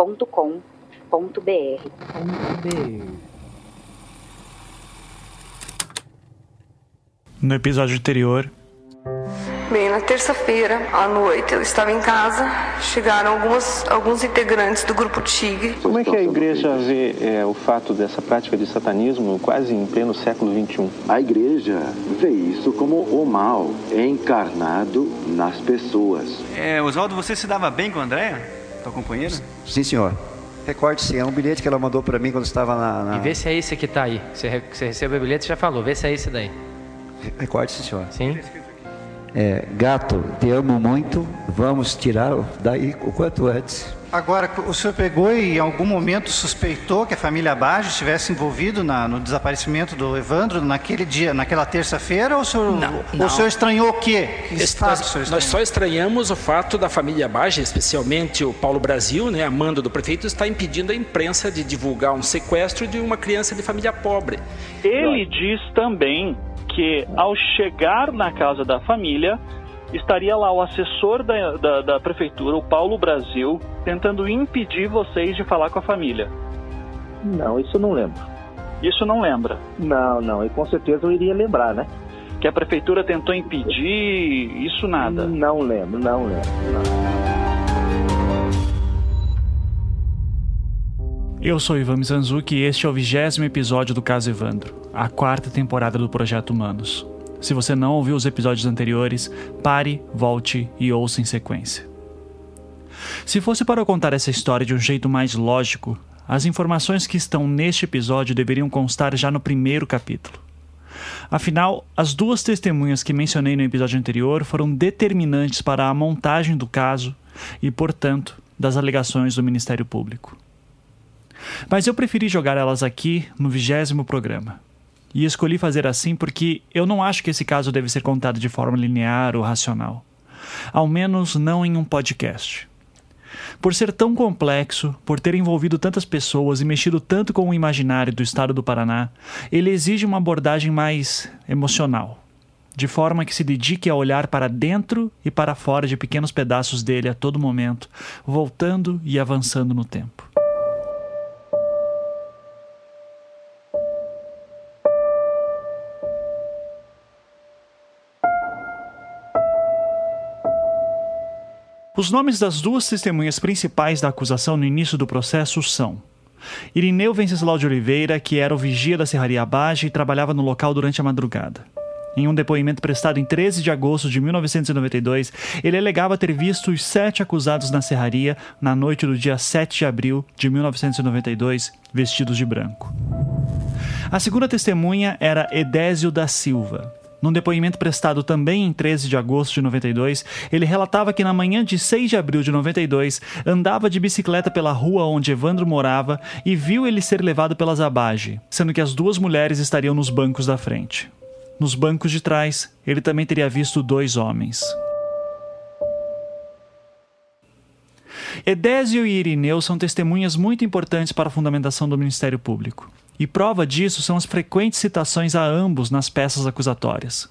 contato@projetohumanos.com.br. No episódio anterior. Bem, na terça-feira, à noite, eu estava em casa, chegaram algumas, alguns integrantes do grupo Tigre. Como é que a igreja vê é, o fato dessa prática de satanismo quase em pleno século XXI? A igreja vê isso como o mal encarnado nas pessoas. É, Oswaldo, você se dava bem com a Andréia, tua companheira? Sim, senhor. Recorde sim, é um bilhete que ela mandou para mim quando estava na, na... E vê se é esse que está aí. Você, você recebeu o bilhete, você já falou, vê se é esse daí. Recorde, sim, senhor. Sim. É, gato, te amo muito, vamos tirar daí o quanto antes. Agora, o senhor pegou e em algum momento suspeitou que a família Baggio estivesse envolvido na, no desaparecimento do Evandro naquele dia, naquela terça-feira, ou o senhor, não, ou não. o senhor estranhou o quê? Que Esse, nós, nós, só estranhamos o fato da família Baggio, especialmente o Paulo Brasil, né, a mando do prefeito, está impedindo a imprensa de divulgar um sequestro de uma criança de família pobre. Ele diz também que ao chegar na casa da família, estaria lá o assessor da, da, da, prefeitura, o Paulo Brasil, tentando impedir vocês de falar com a família. Não, isso não lembro. Isso não lembra? Não, não, e com certeza eu iria lembrar, né? Que a prefeitura tentou impedir, isso nada? Não lembro, não lembro. Não. Eu sou Ivan Mizanzuki e este é o vigésimo episódio do Caso Evandro, a quarta temporada do Projeto Humanos. Se você não ouviu os episódios anteriores, pare, volte e ouça em sequência. Se fosse para eu contar essa história de um jeito mais lógico, as informações que estão neste episódio deveriam constar já no primeiro capítulo. Afinal, as duas testemunhas que mencionei no episódio anterior foram determinantes para a montagem do caso e, portanto, das alegações do Ministério Público. Mas eu preferi jogar elas aqui no vigésimo programa. E escolhi fazer assim porque eu não acho que esse caso deve ser contado de forma linear ou racional. Ao menos não em um podcast. Por ser tão complexo, por ter envolvido tantas pessoas e mexido tanto com o imaginário do estado do Paraná, ele exige uma abordagem mais emocional, de forma que se dedique a olhar para dentro e para fora de pequenos pedaços dele a todo momento, voltando e avançando no tempo. Os nomes das duas testemunhas principais da acusação no início do processo são Irineu Venceslau de Oliveira, que era o vigia da Serraria Abage e trabalhava no local durante a madrugada. Em um depoimento prestado em 13 de agosto de 1992, ele alegava ter visto os sete acusados na serraria na noite do dia 7 de abril de 1992, vestidos de branco. A segunda testemunha era Edésio da Silva, num depoimento prestado também em 13 de agosto de 92, ele relatava que na manhã de 6 de abril de 92 andava de bicicleta pela rua onde Evandro morava e viu ele ser levado pelas Abage, sendo que as duas mulheres estariam nos bancos da frente. Nos bancos de trás, ele também teria visto dois homens. Edésio e Irineu são testemunhas muito importantes para a fundamentação do Ministério Público. E prova disso são as frequentes citações a ambos nas peças acusatórias.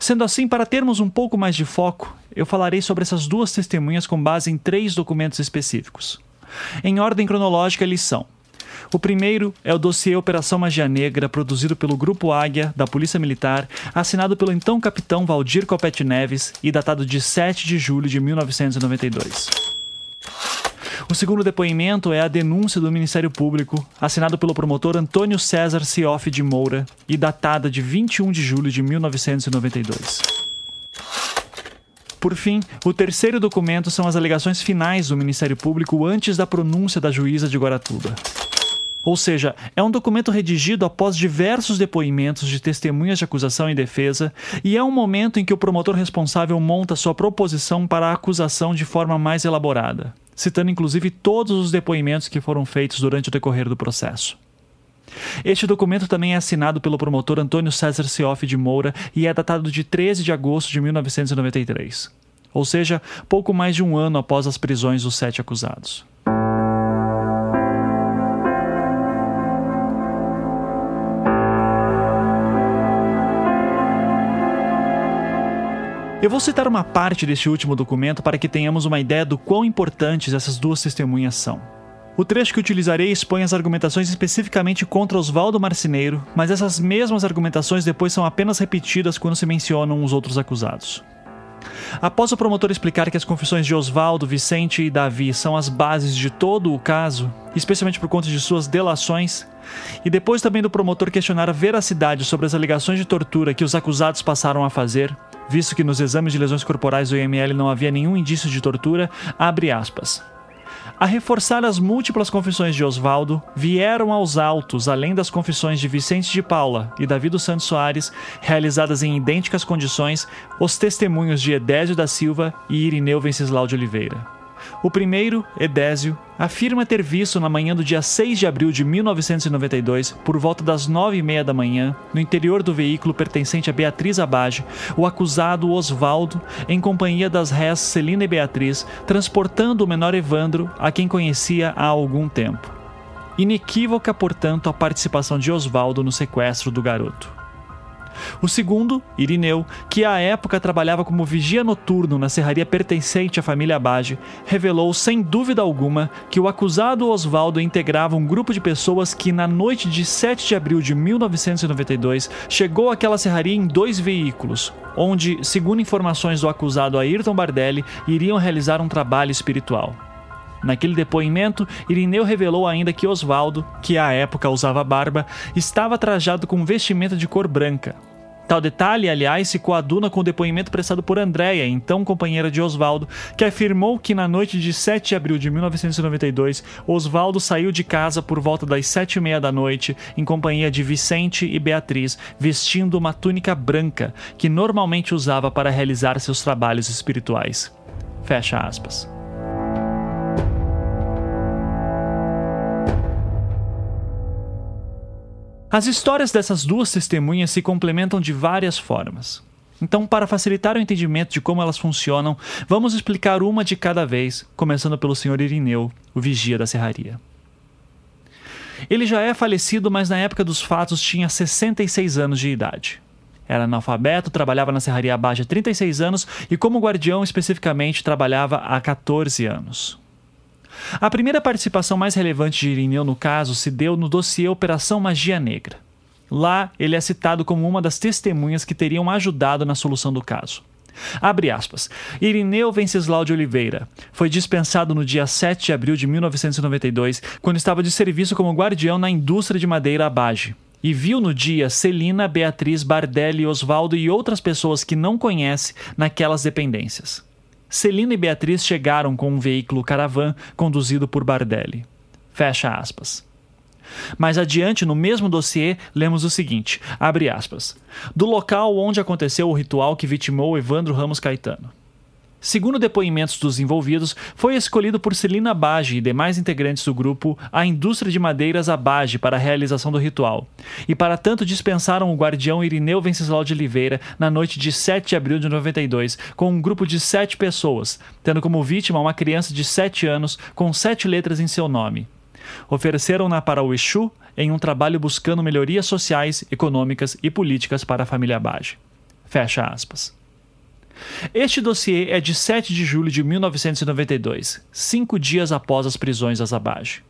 Sendo assim, para termos um pouco mais de foco, eu falarei sobre essas duas testemunhas com base em três documentos específicos. Em ordem cronológica, eles são: o primeiro é o dossiê Operação Magia Negra, produzido pelo Grupo Águia, da Polícia Militar, assinado pelo então capitão Valdir Copete Neves e datado de 7 de julho de 1992. O segundo depoimento é a denúncia do Ministério Público, assinado pelo promotor Antônio César Cioff de Moura e datada de 21 de julho de 1992. Por fim, o terceiro documento são as alegações finais do Ministério Público antes da pronúncia da juíza de Guaratuba. Ou seja, é um documento redigido após diversos depoimentos de testemunhas de acusação e defesa, e é um momento em que o promotor responsável monta sua proposição para a acusação de forma mais elaborada, citando inclusive todos os depoimentos que foram feitos durante o decorrer do processo. Este documento também é assinado pelo promotor Antônio César Cioff de Moura e é datado de 13 de agosto de 1993, ou seja, pouco mais de um ano após as prisões dos sete acusados. Eu vou citar uma parte deste último documento para que tenhamos uma ideia do quão importantes essas duas testemunhas são. O trecho que utilizarei expõe as argumentações especificamente contra Oswaldo Marcineiro, mas essas mesmas argumentações depois são apenas repetidas quando se mencionam os outros acusados. Após o promotor explicar que as confissões de Oswaldo, Vicente e Davi são as bases de todo o caso, especialmente por conta de suas delações, e depois também do promotor questionar a veracidade sobre as alegações de tortura que os acusados passaram a fazer, visto que nos exames de lesões corporais do IML não havia nenhum indício de tortura, abre aspas. A reforçar as múltiplas confissões de Oswaldo, vieram aos autos, além das confissões de Vicente de Paula e Davi dos Santos Soares, realizadas em idênticas condições, os testemunhos de Edésio da Silva e Irineu Venceslau de Oliveira. O primeiro, Edésio, afirma ter visto na manhã do dia 6 de abril de 1992, por volta das nove e meia da manhã, no interior do veículo pertencente a Beatriz Abage, o acusado Osvaldo, em companhia das réis Celina e Beatriz, transportando o menor Evandro, a quem conhecia há algum tempo. Inequívoca, portanto, a participação de Osvaldo no sequestro do garoto. O segundo, Irineu, que à época trabalhava como vigia noturno na serraria pertencente à família Abage, revelou sem dúvida alguma que o acusado Oswaldo integrava um grupo de pessoas que, na noite de 7 de abril de 1992, chegou àquela serraria em dois veículos, onde, segundo informações do acusado Ayrton Bardelli, iriam realizar um trabalho espiritual. Naquele depoimento, Irineu revelou ainda que Oswaldo, que à época usava barba, estava trajado com vestimenta de cor branca. Tal detalhe, aliás, se coaduna com o depoimento prestado por Andréia, então companheira de Oswaldo, que afirmou que na noite de 7 de abril de 1992, Oswaldo saiu de casa por volta das sete e meia da noite, em companhia de Vicente e Beatriz, vestindo uma túnica branca, que normalmente usava para realizar seus trabalhos espirituais. Fecha aspas. As histórias dessas duas testemunhas se complementam de várias formas. Então, para facilitar o entendimento de como elas funcionam, vamos explicar uma de cada vez, começando pelo Sr. Irineu, o vigia da serraria. Ele já é falecido, mas na época dos fatos tinha 66 anos de idade. Era analfabeto, trabalhava na serraria abaixo há 36 anos e, como guardião especificamente, trabalhava há 14 anos. A primeira participação mais relevante de Irineu no caso se deu no dossiê Operação Magia Negra. Lá, ele é citado como uma das testemunhas que teriam ajudado na solução do caso. Abre aspas. Irineu Venceslau de Oliveira foi dispensado no dia 7 de abril de 1992, quando estava de serviço como guardião na indústria de madeira Abage. E viu no dia Celina, Beatriz, Bardelli, Osvaldo e outras pessoas que não conhece naquelas dependências. Celina e Beatriz chegaram com um veículo caravan conduzido por Bardelli. Fecha aspas. Mais adiante, no mesmo dossiê, lemos o seguinte: abre aspas. Do local onde aconteceu o ritual que vitimou Evandro Ramos Caetano. Segundo depoimentos dos envolvidos, foi escolhido por Celina Bage e demais integrantes do grupo a indústria de madeiras Abage para a realização do ritual, e para tanto dispensaram o guardião Irineu Venceslau de Oliveira na noite de 7 de abril de 92, com um grupo de sete pessoas, tendo como vítima uma criança de 7 anos com sete letras em seu nome. Ofereceram-na para o Exu em um trabalho buscando melhorias sociais, econômicas e políticas para a família Bage. Fecha aspas. Este dossiê é de 7 de julho de 1992, cinco dias após as prisões da Zabage.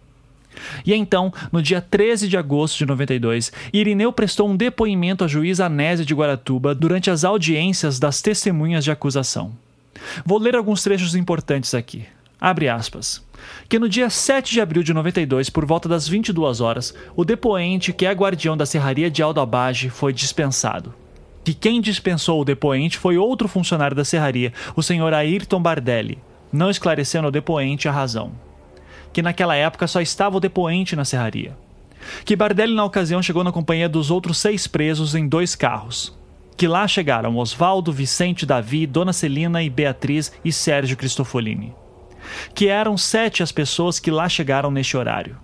E então, no dia 13 de agosto de 92, Irineu prestou um depoimento à juíza Anésia de Guaratuba durante as audiências das testemunhas de acusação. Vou ler alguns trechos importantes aqui. Abre aspas. Que no dia 7 de abril de 92, por volta das 22 horas, o depoente, que é guardião da serraria de Aldo Abage, foi dispensado que quem dispensou o depoente foi outro funcionário da serraria, o senhor Ayrton Bardelli, não esclarecendo ao depoente a razão. Que naquela época só estava o depoente na serraria. Que Bardelli, na ocasião, chegou na companhia dos outros seis presos em dois carros. Que lá chegaram Oswaldo, Vicente, Davi, Dona Celina e Beatriz e Sérgio Cristofolini. que eram sete as pessoas que lá chegaram neste horário,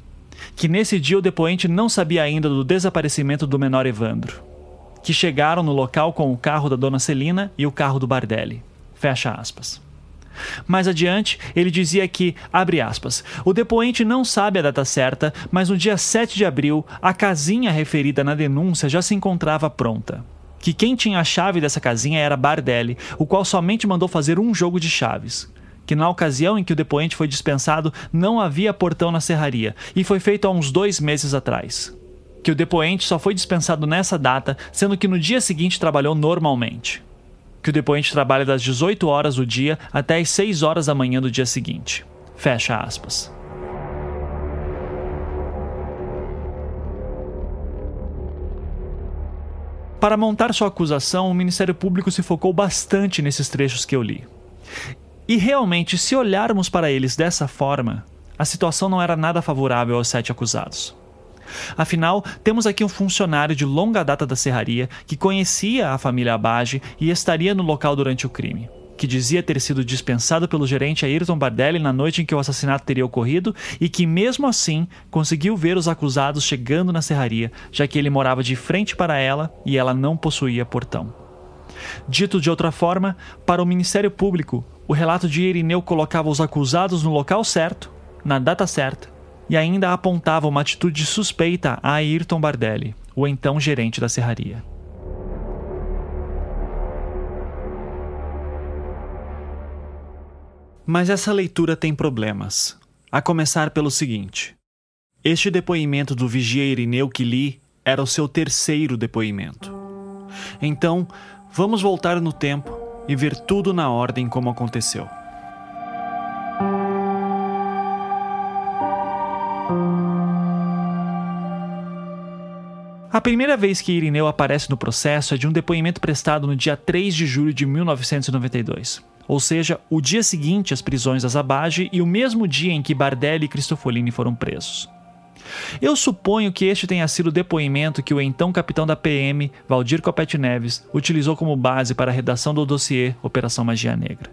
que nesse dia o depoente não sabia ainda do desaparecimento do menor Evandro, que chegaram no local com o carro da dona Celina e o carro do Bardelli. Fecha aspas. Mais adiante, ele dizia que, abre aspas, o depoente não sabe a data certa, mas no dia 7 de abril, a casinha referida na denúncia já se encontrava pronta. Que quem tinha a chave dessa casinha era Bardelli, o qual somente mandou fazer um jogo de chaves. Que na ocasião em que o depoente foi dispensado, não havia portão na serraria, e foi feito há uns dois meses atrás. Que o depoente só foi dispensado nessa data, sendo que no dia seguinte trabalhou normalmente que o depoente trabalha das 18 horas do dia até as 6 horas da manhã do dia seguinte. Fecha aspas. Para montar sua acusação, o Ministério Público se focou bastante nesses trechos que eu li. E realmente, se olharmos para eles dessa forma, a situação não era nada favorável aos sete acusados. Afinal, temos aqui um funcionário de longa data da serraria que conhecia a família Abage e estaria no local durante o crime que dizia ter sido dispensado pelo gerente Ayrton Bardelli na noite em que o assassinato teria ocorrido e que, mesmo assim, conseguiu ver os acusados chegando na serraria, já que ele morava de frente para ela e ela não possuía portão. Dito de outra forma, para o Ministério Público, o relato de Irineu colocava os acusados no local certo, na data certa e ainda apontava uma atitude suspeita a Ayrton Bardelli, o então gerente da serraria. Mas essa leitura tem problemas. A começar pelo seguinte: este depoimento do vigia Irineu que li era o seu terceiro depoimento. Então, vamos voltar no tempo e ver tudo na ordem como aconteceu. A primeira vez que Irineu aparece no processo é de um depoimento prestado no dia 3 de julho de 1992, ou seja, o dia seguinte às prisões da Zabage e o mesmo dia em que Bardelli e Cristofolini foram presos. Eu suponho que este tenha sido o depoimento que o então capitão da PM, Valdir Copete Neves, utilizou como base para a redação do dossiê Operação Magia Negra.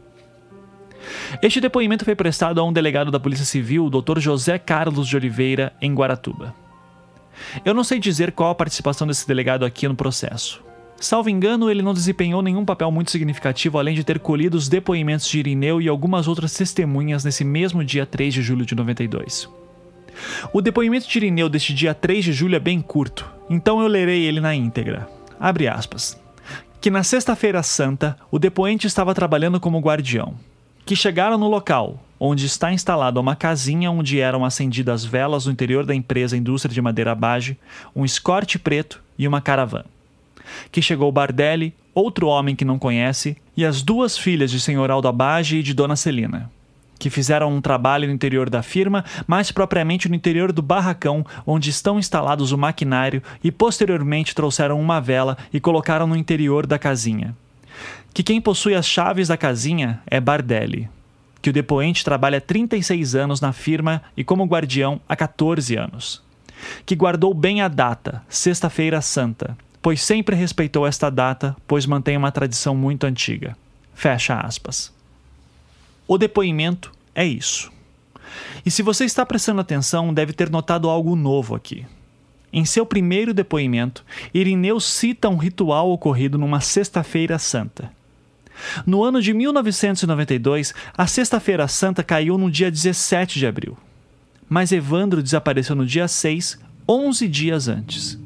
Este depoimento foi prestado a um delegado da Polícia Civil, Dr. José Carlos de Oliveira, em Guaratuba. Eu não sei dizer qual a participação desse delegado aqui no processo. Salvo engano, ele não desempenhou nenhum papel muito significativo além de ter colhido os depoimentos de Irineu e algumas outras testemunhas nesse mesmo dia 3 de julho de 92. O depoimento de Irineu deste dia 3 de julho é bem curto, então eu lerei ele na íntegra. Abre aspas. Que na Sexta-feira Santa, o depoente estava trabalhando como guardião. Que chegaram no local, onde está instalada uma casinha onde eram acendidas velas no interior da empresa Indústria de Madeira Bage, um escorte preto e uma caravana. Que chegou Bardelli, outro homem que não conhece, e as duas filhas de senhor Aldo Abage e de Dona Celina, que fizeram um trabalho no interior da firma, mais propriamente no interior do barracão onde estão instalados o maquinário e posteriormente trouxeram uma vela e colocaram no interior da casinha. Que quem possui as chaves da casinha é Bardelli, que o depoente trabalha 36 anos na firma e como guardião há 14 anos. Que guardou bem a data, Sexta-feira Santa, pois sempre respeitou esta data, pois mantém uma tradição muito antiga. Fecha aspas. O depoimento é isso. E se você está prestando atenção, deve ter notado algo novo aqui. Em seu primeiro depoimento, Irineu cita um ritual ocorrido numa Sexta-feira Santa. No ano de 1992, a Sexta-feira Santa caiu no dia 17 de abril. Mas Evandro desapareceu no dia 6, 11 dias antes.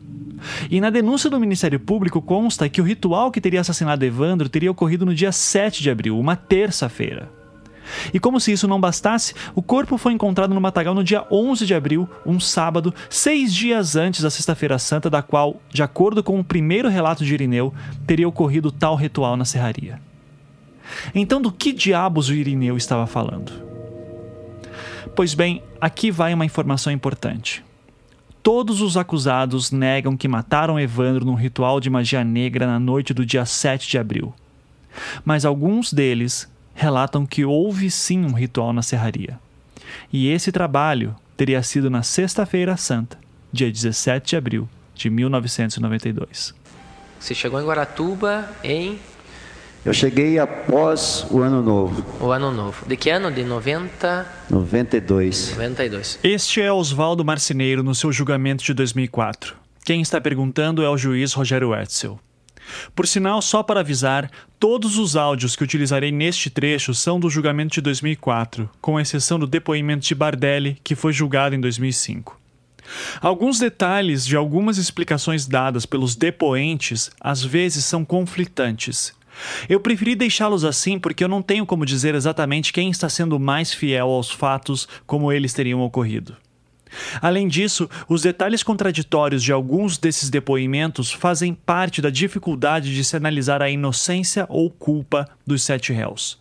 E na denúncia do Ministério Público consta que o ritual que teria assassinado Evandro teria ocorrido no dia 7 de abril, uma terça-feira. E como se isso não bastasse, o corpo foi encontrado no matagal no dia 11 de abril, um sábado, seis dias antes da Sexta-feira Santa, da qual, de acordo com o primeiro relato de Irineu, teria ocorrido tal ritual na serraria. Então, do que diabos o Irineu estava falando? Pois bem, aqui vai uma informação importante. Todos os acusados negam que mataram Evandro num ritual de magia negra na noite do dia 7 de abril. Mas alguns deles relatam que houve sim um ritual na serraria. E esse trabalho teria sido na Sexta-feira Santa, dia 17 de abril de 1992. Você chegou em Guaratuba em Eu cheguei após o ano novo, O ano novo. De que ano? De 90... 92. 92. Este é Oswaldo Marceneiro no seu julgamento de 2004. Quem está perguntando é o juiz Rogério Etzel. Por sinal, só para avisar, todos os áudios que utilizarei neste trecho são do julgamento de 2004, com exceção do depoimento de Bardelli, que foi julgado em 2005. Alguns detalhes de algumas explicações dadas pelos depoentes às vezes são conflitantes. Eu preferi deixá-los assim porque eu não tenho como dizer exatamente quem está sendo mais fiel aos fatos como eles teriam ocorrido. Além disso, os detalhes contraditórios de alguns desses depoimentos fazem parte da dificuldade de se analisar a inocência ou culpa dos sete réus.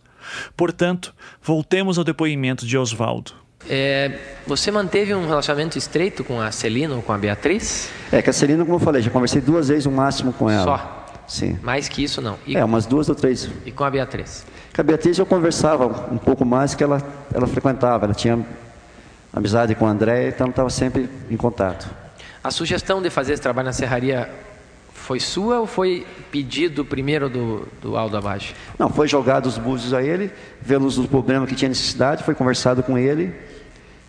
Portanto, voltemos ao depoimento de Oswaldo. É, você manteve um relacionamento estreito com a Celina ou com a Beatriz? É, que a Celina, como eu falei, já conversei duas vezes no máximo com ela. Só? Sim. Mais que isso, não. E, É, umas duas ou três. e com a Beatriz? Com a Beatriz eu conversava um pouco mais que ela, ela frequentava, ela tinha amizade com o André, então estava sempre em contato. A sugestão de fazer esse trabalho na serraria foi sua ou foi pedido primeiro do, do Aldo Abage? Não, foi jogado os búzios a ele, vemos os problemas que tinha necessidade, foi conversado com ele,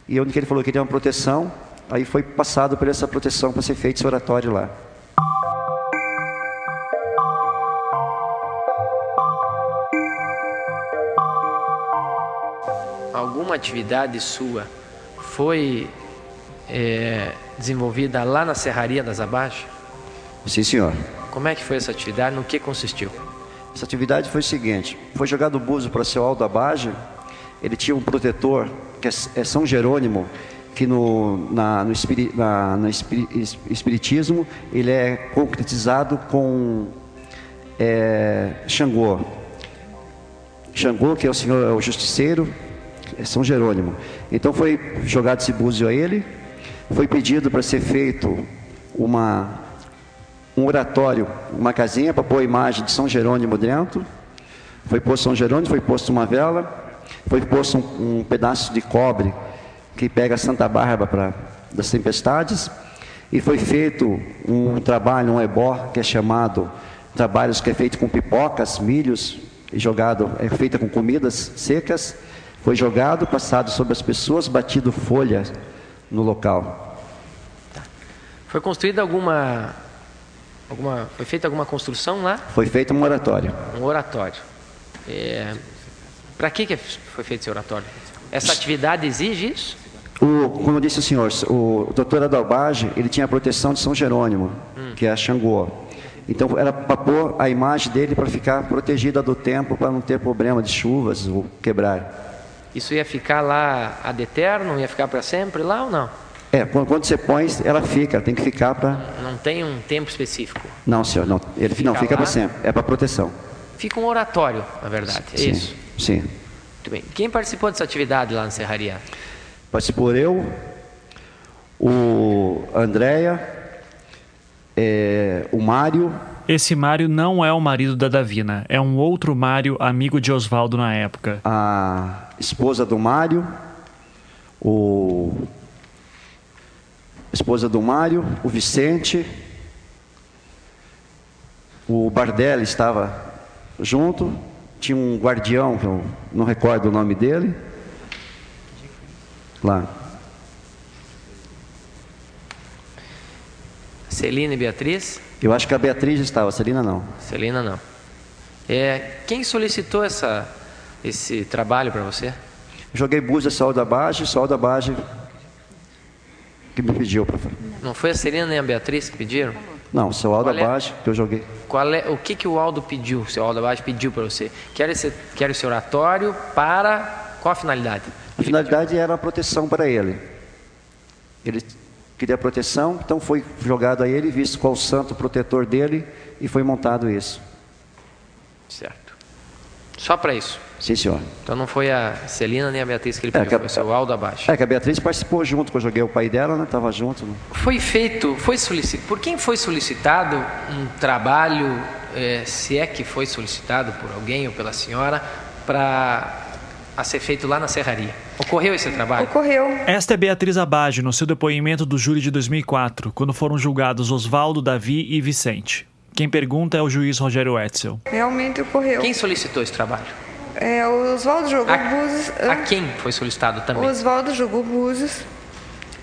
e onde que ele falou que queria uma proteção, aí foi passado por essa proteção para ser feito esse oratório lá. Alguma atividade sua foi é, desenvolvida lá na serraria das Abage? Sim, senhor. Como é que foi essa atividade? No que consistiu? Essa atividade foi o seguinte: foi jogado o búzio para o seu Aldo Abage, ele tinha um protetor, que é, é São Jerônimo, que no, na, no, espiri, na, no espiri, es- espiritismo ele é concretizado com é, Xangô. Xangô, que é o senhor é o justiceiro, São Jerônimo. Então foi jogado esse búzio a ele, foi pedido para ser feito uma um oratório, uma casinha para pôr a imagem de São Jerônimo dentro. Foi posto São Jerônimo, foi posto uma vela, foi posto um, um pedaço de cobre que pega Santa Bárbara pra, das tempestades. E foi feito um trabalho, um ebó, que é chamado trabalhos que é feito com pipocas, milhos, e jogado, é feita com comidas secas. Foi jogado, passado sobre as pessoas, batido folha no local. Foi construída alguma, alguma. Foi feita alguma construção lá? Foi feito um oratório. Um oratório. É, Para que, que foi feito esse oratório? Essa atividade exige isso? O, como disse o senhor, o doutor Adalbage, ele tinha a proteção de São Jerônimo, que é a Xangô. Então era para pôr a imagem dele para ficar protegida do tempo, para não ter problema de chuvas ou quebrar. Isso ia ficar lá ad eterno? Ia ficar para sempre lá ou não? É, quando, você põe, ela fica, tem que ficar para. Não tem um tempo específico. Não, senhor, não, ele não Fica fica para sempre, é para proteção. Fica um oratório, na verdade. É sim, isso. Sim. Muito bem. Quem participou dessa atividade lá na Serraria? Participou eu, o Andréia, é, o Mário, Esse Mário não é o marido da Davina, é um outro Mário, amigo de Oswaldo na época. a esposa do Mário, o esposa do Mário, o Vicente, o Bardelli estava junto, tinha um guardião, que eu não recordo o nome dele, lá. Celina e Beatriz? Eu acho que a Beatriz estava, a Celina não. Celina não. É, quem solicitou essa, esse trabalho para você? Joguei búzia sol da Bage, sol da Bage que me pediu para. Não foi a Celina nem a Beatriz que pediram? Não, o seu Qual é? Que eu joguei. Qual é, o que, que o Aldo pediu, o seu Aldo Abaixo pediu para você? Quero esse, quero esse oratório para qual a finalidade? A finalidade era a proteção para ele. Ele queria proteção, então foi jogado a ele, visto qual o santo protetor dele, e foi montado isso. Certo. Só para isso. Sim, senhor. Então não foi a Celina nem a Beatriz que ele É, pediu, que a- foi o seu Aldo Abaixo. É que a Beatriz participou junto, que eu joguei o pai dela, né? Tava junto. Né? Foi feito, foi solicitado, por quem foi solicitado um trabalho, eh, se é que foi solicitado por alguém ou pela senhora, para a ser feito lá na serraria? Ocorreu esse trabalho? Ocorreu. Esta é Beatriz Abage no seu depoimento do júri de 2004, quando foram julgados Oswaldo, Davi e Vicente. Quem pergunta é o juiz Rogério Etzel. Realmente ocorreu. Quem solicitou esse trabalho? É, o Oswaldo jogou A- búzios. A quem foi solicitado também? O Oswaldo jogou búzios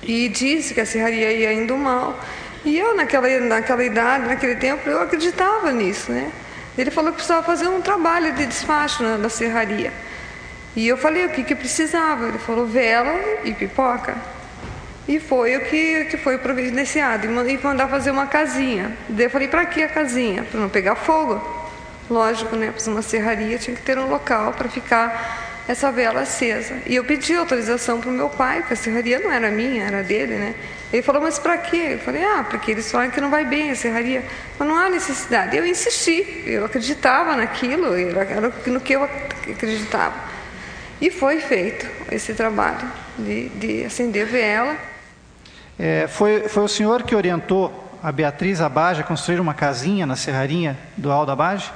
e disse que a serraria ia indo mal. E eu, naquela, naquela idade, naquele tempo, eu acreditava nisso, né? Ele falou que precisava fazer um trabalho de despacho na, na serraria. E eu falei o que, que precisava. Ele falou vela e pipoca. E foi o que, que foi providenciado. E E mandar fazer uma casinha. Daí eu falei, para que a casinha? Para não pegar fogo. Lógico, né? Para uma serraria tinha que ter um local para ficar essa vela acesa. E eu pedi autorização para o meu pai, porque a serraria não era minha, era dele, né? Ele falou, mas para quê? Eu falei, ah, porque eles falam que não vai bem a serraria. Mas não há necessidade. Eu insisti, eu acreditava naquilo, era no que eu acreditava. E foi feito esse trabalho de, de acender vela. É, foi, foi o senhor que orientou a Beatriz Abage a construir uma casinha na serraria do Aldo Abage?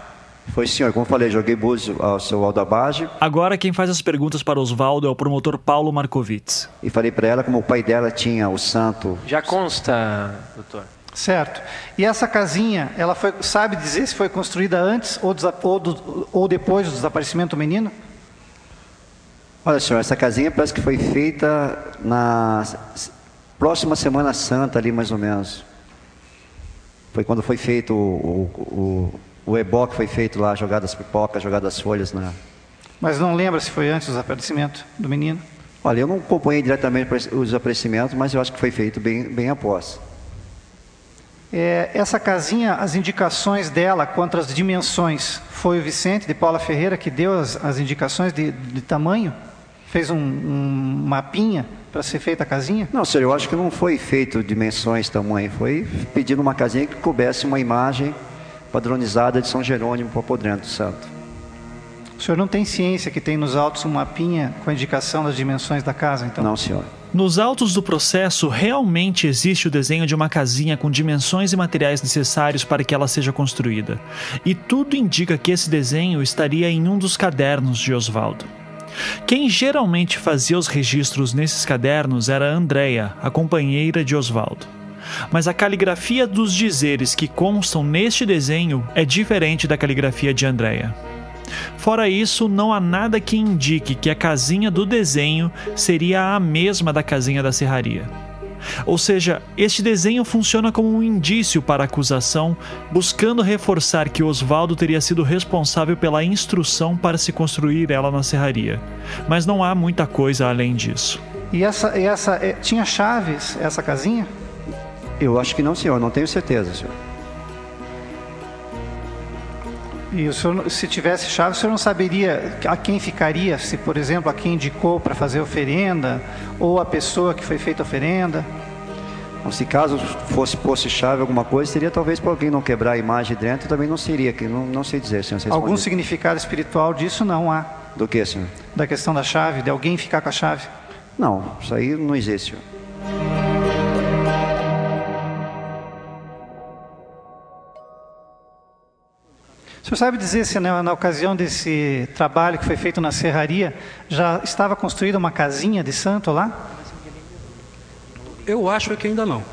Foi senhor, como eu falei, joguei búzio ao seu Aldo Abage Agora quem faz as perguntas para Oswaldo é o promotor Paulo Markovitz. e falei para ela como o pai dela tinha o santo. Já consta, doutor. Certo. E essa casinha, ela foi, sabe dizer se foi construída antes ou, ou do- ou depois do desaparecimento do menino? Olha, senhor, essa casinha parece que foi feita na próxima Semana Santa, ali mais ou menos. Foi quando foi feito o, o, o, o ebó que foi feito lá, jogadas as pipocas, jogadas as folhas na. Mas não lembra se foi antes do desaparecimento do menino? Olha, eu não acompanhei diretamente o desaparecimento, mas eu acho que foi feito bem, bem após. É, essa casinha, as indicações dela quanto às dimensões, foi o Vicente de Paula Ferreira que deu as, as indicações de, de tamanho? Fez um, um mapinha para ser feita a casinha? Não, senhor, eu acho que não foi feito dimensões, tamanho. Foi pedindo uma casinha que coubesse uma imagem padronizada de São Jerônimo para do santo. O senhor não tem ciência que tem nos autos um mapinha com a indicação das dimensões da casa, então? Não, senhor. Nos autos do processo, realmente existe o desenho de uma casinha com dimensões e materiais necessários para que ela seja construída. E tudo indica que esse desenho estaria em um dos cadernos de Oswaldo. Quem geralmente fazia os registros nesses cadernos era a Andrea, a companheira de Oswaldo. Mas a caligrafia dos dizeres que constam neste desenho é diferente da caligrafia de Andrea. Fora isso, não há nada que indique que a casinha do desenho seria a mesma da casinha da serraria. Ou seja, este desenho funciona como um indício para a acusação, buscando reforçar que Oswaldo teria sido responsável pela instrução para se construir ela na serraria. Mas não há muita coisa além disso. E essa, essa é, tinha chaves, essa casinha? Eu acho que não, senhor, não tenho certeza, senhor. E o senhor, se tivesse chave, o senhor não saberia a quem ficaria, se, por exemplo, a quem indicou para fazer oferenda, ou a pessoa que foi feita a oferenda? Então, se caso fosse fosse chave alguma coisa, seria talvez para alguém não quebrar a imagem dentro, também não seria, que não, não sei dizer, senhor. se Algum significado espiritual disso não há, Do que, senhor? da questão da chave, de alguém ficar com a chave? Não, isso aí não existe, senhor. Senhor sabe dizer se na, na ocasião desse trabalho que foi feito na serraria, já estava construída uma casinha de santo lá? Eu acho que ainda não.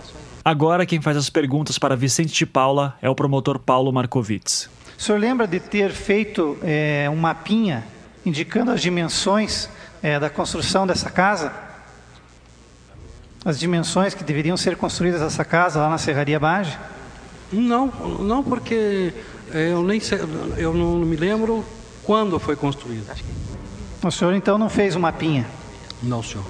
Agora quem faz as perguntas para Vicente de Paula é o promotor Paulo Markovitz. O senhor lembra de ter feito é, um mapinha indicando as dimensões é, da construção dessa casa? As dimensões que deveriam ser construídas essa casa lá na Serraria Bage? Não, não porque eu nem sei, eu não me lembro quando foi construída. O senhor então não fez um mapinha? Não, senhor.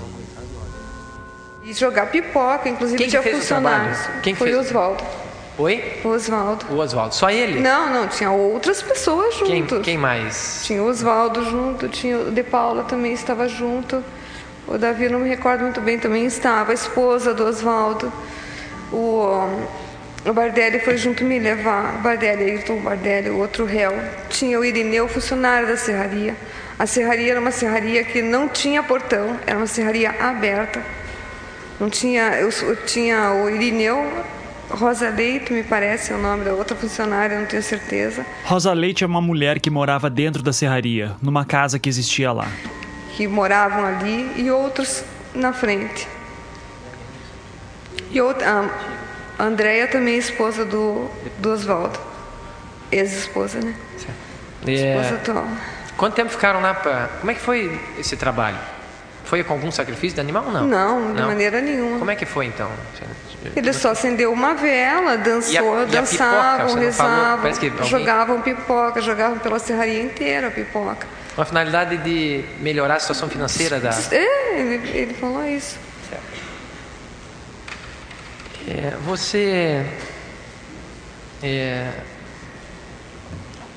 E jogar pipoca, inclusive Quem que tinha fez o funcionários. trabalho? Quem que Foi fez? o Oswaldo. Oi? O Oswaldo. O Oswaldo. Só ele? Não, não, tinha outras pessoas Quem, juntos. quem mais? Tinha o Oswaldo junto, tinha o De Paula também estava junto. O Davi, não me recordo muito bem, também estava. A esposa do Oswaldo. O, o Bardelli foi junto me levar. O Bardelli, Ayrton Bardelli, o outro réu. Tinha o Irineu, funcionário da serraria. A serraria era uma serraria que não tinha portão, era uma serraria aberta. Não tinha, eu, eu tinha o Irineu, Rosa Leite, me parece é o nome da outra funcionária, não tenho certeza. Rosa Leite é uma mulher que morava dentro da serraria, numa casa que existia lá. que moravam ali e outros na frente. E outra, a Andréia também, esposa do, do Oswaldo. Ex-esposa, né? É, Esposa atual. Quanto tempo ficaram lá para. Como é que foi esse trabalho? Foi com algum sacrifício de animal ou não? Não, de maneira nenhuma. Como é que foi então? Ele só acendeu uma vela, dançou, E e dançavam, não rezavam, alguém- jogavam pipoca, jogavam pela serraria inteira a pipoca. Com a finalidade de melhorar a situação financeira da. É, ele, ele falou isso. É, você. é,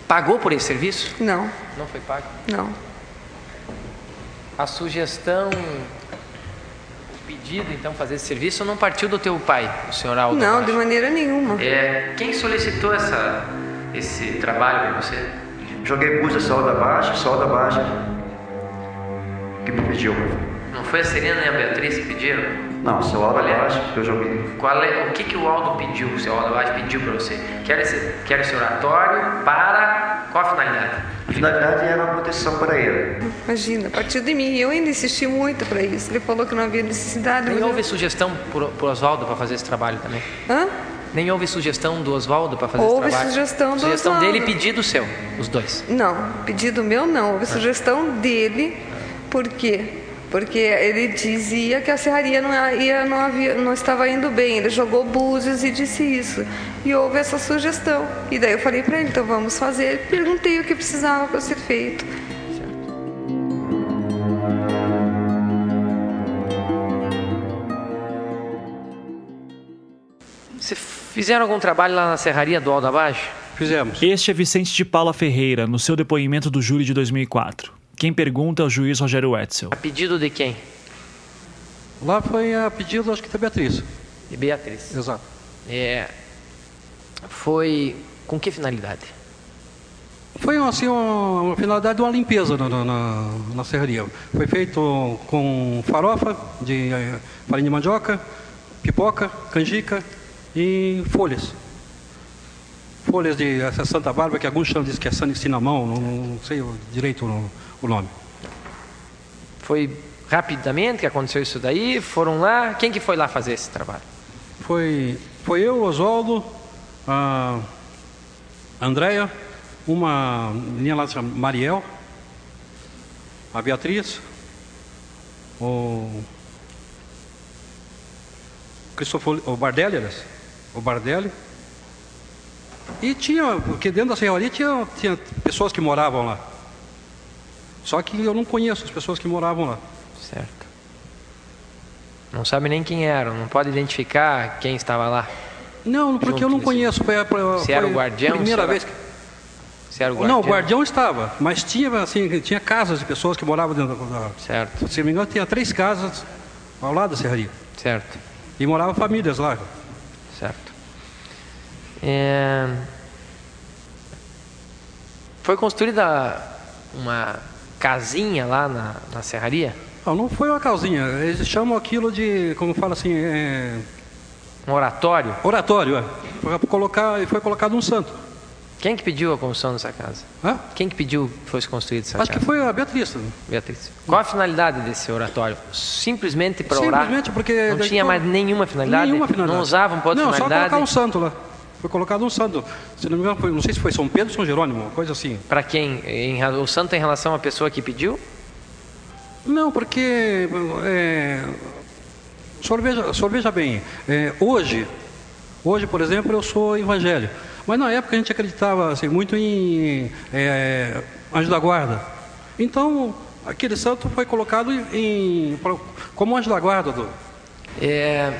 pagou por esse serviço? Não, Não foi pago? não. A sugestão, o pedido então fazer esse serviço não partiu do teu pai, o senhor Aldo? Não, Abaixo? de maneira nenhuma. É, quem solicitou essa, esse trabalho para você? Joguei búzios sol da baixa, sol da baixa. Que me pediu. Não foi a Serena e a Beatriz que pediram? Não, seu Aldo Qual é? abaixo, que eu joguei. Qual é, o que, que o Aldo pediu, o seu Aldo Abaixo pediu para você? Quero esse, quero esse oratório para qual a finalidade? A finalidade era uma proteção para ele. Imagina, partiu de mim. Eu ainda insisti muito para isso. Ele falou que não havia necessidade. Nem eu- houve sugestão por, por Oswaldo para fazer esse trabalho também? Hã? Nem houve sugestão do Oswaldo para fazer Houve esse trabalho? sugestão do Sugestão dele e pedido seu, os dois. Não, pedido meu não. Ah. Houve sugestão dele. Por quê? Porque ele dizia que a serraria não, ia, não, havia, não estava indo bem. Ele jogou búzios e disse isso. E houve essa sugestão. E daí eu falei para ele, então vamos fazer. Perguntei o que precisava para ser feito. Você fizeram algum trabalho lá na serraria do Aldo Abaixo? Fizemos. Este é Vicente de Paula Ferreira, no seu depoimento do júri de 2004. Quem pergunta é o juiz Rogério Wetzel. A pedido de quem? Lá foi a pedido, acho que da Beatriz. De Beatriz. Exato. É, foi com que finalidade? Foi assim, uma, uma finalidade de uma limpeza na, na- na, na serraria. Foi feito com farofa de eh, farinha de mandioca, pipoca, canjica e folhas. Folhas de essa Santa Bárbara, que alguns chamam de que é San- cinamão, não, não sei o- direito o, o nome. Foi rapidamente que aconteceu isso daí? Foram lá? Quem que foi lá fazer esse trabalho? Foi, foi eu, Oswaldo, a Andréia, uma menina lá chamada Mariel, a Beatriz, o Cristoforo, o Bardelli, o Bardelli. E tinha, porque dentro da serraria tinha, tinha pessoas que moravam lá. Só que eu não conheço as pessoas que moravam lá. Certo. Não sabe nem quem eram, não pode identificar quem estava lá. Não, porque Junto eu não conheço. Foi, a- Se foi era o guardião, Primeira se era- vez que. Se era o guardião? Não, o guardião estava, mas tinha assim, tinha casas de pessoas que moravam dentro da. Certo. Se não me engano, tinha três casas ao lado da serraria. Certo. E moravam famílias lá. Certo. É, Foi construída uma casinha lá na, na serraria? Não, não foi uma casinha. Eles chamam aquilo de, como fala assim, é... Um oratório? Oratório, é. Foi, colocar, foi colocado um santo. Quem que pediu a construção dessa casa? Hã? Quem que pediu que fosse construída essa Acho casa? que foi a Beatriz. Beatriz. Qual a finalidade desse oratório? Simplesmente para orar? Simplesmente porque. Não tinha mais nenhuma finalidade? Nenhuma finalidade. Não usavam para outra Não, só finalidade? colocar um santo lá. Foi colocado um santo. Se não me engano, foi, não sei se foi São Pedro ou São Jerônimo, coisa assim. Para quem? Em o santo em relação à pessoa que pediu? Não, porque é, senhor veja, senhor veja bem, é, hoje, hoje, por exemplo, eu sou evangélico, mas na época a gente acreditava assim, muito em é, anjo da guarda. Então, aquele santo foi colocado em, como anjo da guarda. Do, É,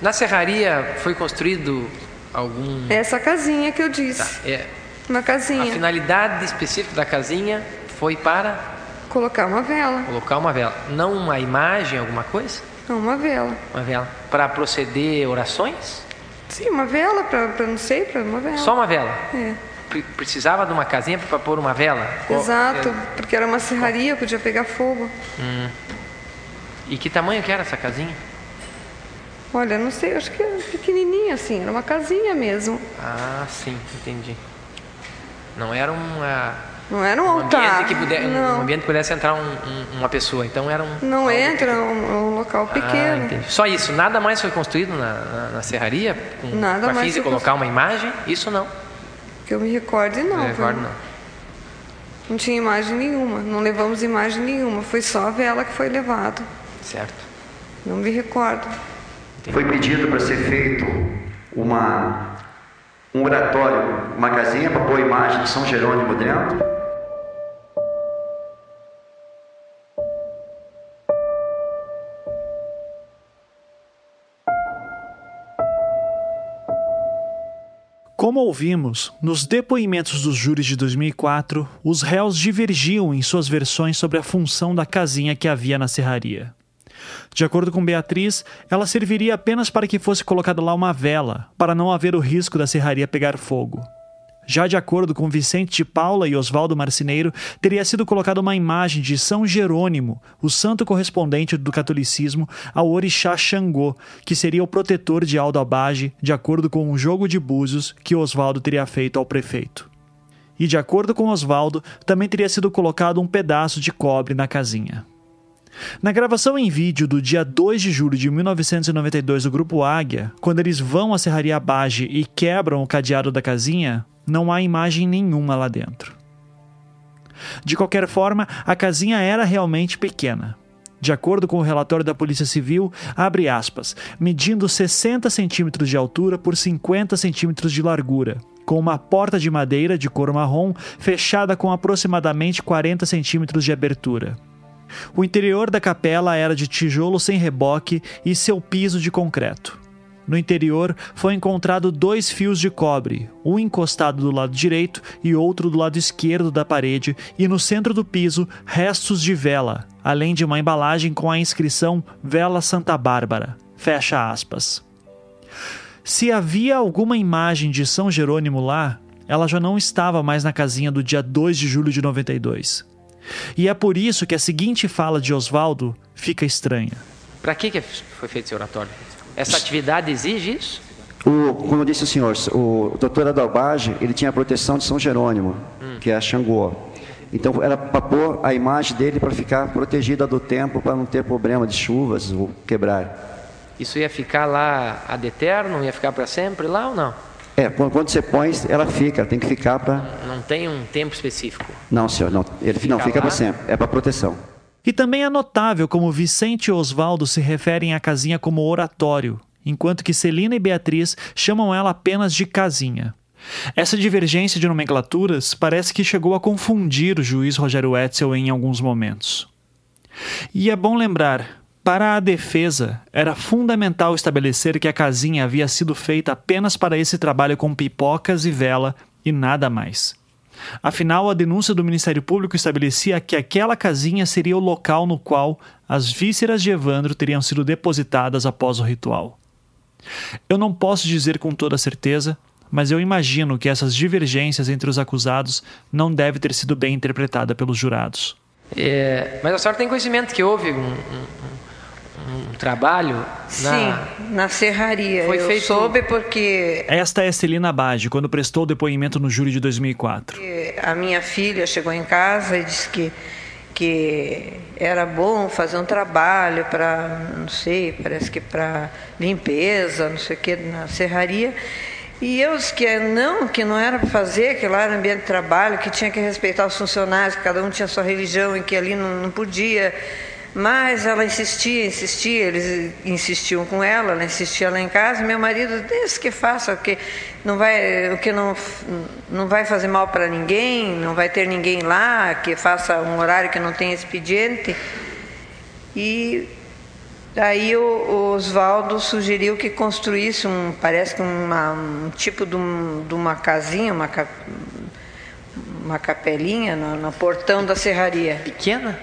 na serraria foi construído algum. Essa casinha que eu disse. É, Uma a casinha. finalidade específica da casinha foi para Colocar uma vela. colocar uma vela, não uma imagem, alguma coisa? Não, uma vela. Uma vela. Para proceder orações? Sim, uma vela para não sei, para uma vela. Só uma vela. É. Pre- Precisava de uma casinha para pôr uma vela? Exato, é- porque era uma serraria, podia pegar fogo. Hum. E que tamanho que era essa casinha? Olha, não sei, acho que era pequenininha assim, era uma casinha mesmo. Ah, sim, entendi. Não era uma, Não era um, um altar. ambiente que pudesse, um ambiente que pudesse entrar um- um- uma pessoa. Então era um. não entra, é um, local Ah, pequeno. entendi. Só isso, nada mais foi construído na, na, na serraria com, Nada com a mais foi colocar uma imagem? Isso não. Que eu me recorde, não. Não recordo, não. Não tinha imagem nenhuma, não levamos imagem nenhuma, foi só a vela que foi levada. Certo. Não me recordo. Foi pedido para ser feito uma, um oratório, uma casinha para pôr a imagem de São Jerônimo dentro. Como ouvimos, nos depoimentos dos júris de 2004, os réus divergiam em suas versões sobre a função da casinha que havia na serraria. De acordo com Beatriz, ela serviria apenas para que fosse colocada lá uma vela, para não haver o risco da serraria pegar fogo. Já de acordo com Vicente de Paula e Oswaldo Marcineiro, teria sido colocada uma imagem de São Jerônimo, o santo correspondente do catolicismo ao orixá Xangô, que seria o protetor de Aldo Abage, de acordo com um jogo de búzios que Oswaldo teria feito ao prefeito. E de acordo com Oswaldo, também teria sido colocado um pedaço de cobre na casinha. Na gravação em vídeo do dia 2 de julho de 1992 do Grupo Águia, quando eles vão à Serraria Bage e quebram o cadeado da casinha, não há imagem nenhuma lá dentro. De qualquer forma, a casinha era realmente pequena. De acordo com o relatório da Polícia Civil, abre aspas, medindo 60 centímetros de altura por 50 centímetros de largura, com uma porta de madeira de cor marrom fechada com aproximadamente 40 centímetros de abertura. O interior da capela era de tijolo sem reboque e seu piso de concreto. No interior foi encontrado dois fios de cobre, um encostado do lado direito e outro do lado esquerdo da parede, e no centro do piso, restos de vela, além de uma embalagem com a inscrição Vela Santa Bárbara. Fecha aspas. Se havia alguma imagem de São Jerônimo lá, ela já não estava mais na casinha do dia 2 de julho de 92. E é por isso que a seguinte fala de Oswaldo fica estranha. Para que, que foi feito esse oratório? Essa atividade exige isso? O, como disse o senhor, o doutor Adalbage, ele tinha a proteção de São Jerônimo, hum. que é a Xangô. Então era para pôr a imagem dele para ficar protegida do tempo, para não ter problema de chuvas ou quebrar. Isso ia ficar lá ad eterno? Ia ficar para sempre lá ou não? É, quando você põe, ela fica, tem que ficar para. Não tem um tempo específico. Não, senhor, não. Ele fica não fica para sempre, é para proteção. E também é notável como Vicente e Oswaldo se referem à casinha como oratório, enquanto que Celina e Beatriz chamam ela apenas de casinha. Essa divergência de nomenclaturas parece que chegou a confundir o juiz Rogério Etzel em alguns momentos. E é bom lembrar, para a defesa, era fundamental estabelecer que a casinha havia sido feita apenas para esse trabalho com pipocas e vela e nada mais. Afinal, a denúncia do Ministério Público estabelecia que aquela casinha seria o local no qual as vísceras de Evandro teriam sido depositadas após o ritual. Eu não posso dizer com toda certeza, mas eu imagino que essas divergências entre os acusados não devem ter sido bem interpretadas pelos jurados. É, mas a senhora tem conhecimento que houve um, um, um trabalho na... Sim, na serraria. Foi Eu feito... soube porque... Esta é Celina Bage, quando prestou o depoimento no júri de 2004. A minha filha chegou em casa e disse que, que era bom fazer um trabalho para, não sei, parece que para limpeza, não sei o que, na serraria. E eu disse que não, que não era para fazer, que lá era ambiente de trabalho, que tinha que respeitar os funcionários, que cada um tinha sua religião e que ali não, não podia mas ela insistia, insistia, eles insistiam com ela, ela insistia lá em casa. Meu marido disse que faça, o que não vai, o que não, não vai fazer mal para ninguém, não vai ter ninguém lá, que faça um horário que não tem expediente. E daí o, Oswaldo sugeriu que construísse um, parece que uma, um tipo de, um, de uma casinha, uma, uma capelinha no, no portão da serraria. Pequena?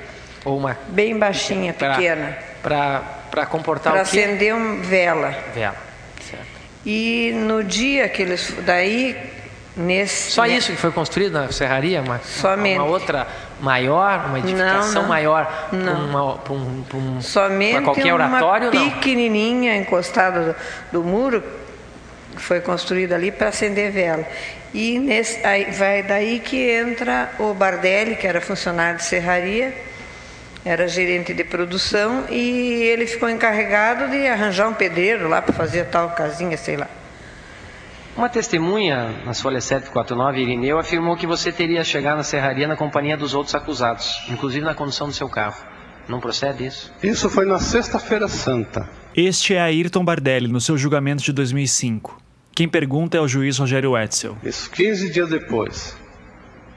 Ou uma bem baixinha, pequena. Para comportar pra o quê? Para acender um vela. Vela. Certo. E no dia que eles daí nesse Só isso que foi construído na serraria, uma Somente. uma outra maior, uma edificação não, não. maior não. para um, um, Somente qualquer oratório, uma pequenininha encostada do, do muro foi construída ali para acender vela. E nesse, aí, vai daí que entra o Bardelli, que era funcionário de serraria, era gerente de produção e ele ficou encarregado de arranjar um pedreiro lá para fazer tal casinha, sei lá. Uma testemunha, na folha 749, Irineu, afirmou que você teria chegado na serraria na companhia dos outros acusados, inclusive na condução do seu carro. Não procede isso? Isso foi na Sexta-feira Santa. Este é Ayrton Bardelli, no seu julgamento de 2005. Quem pergunta é o juiz Rogério Wetzel. Isso 15 dias depois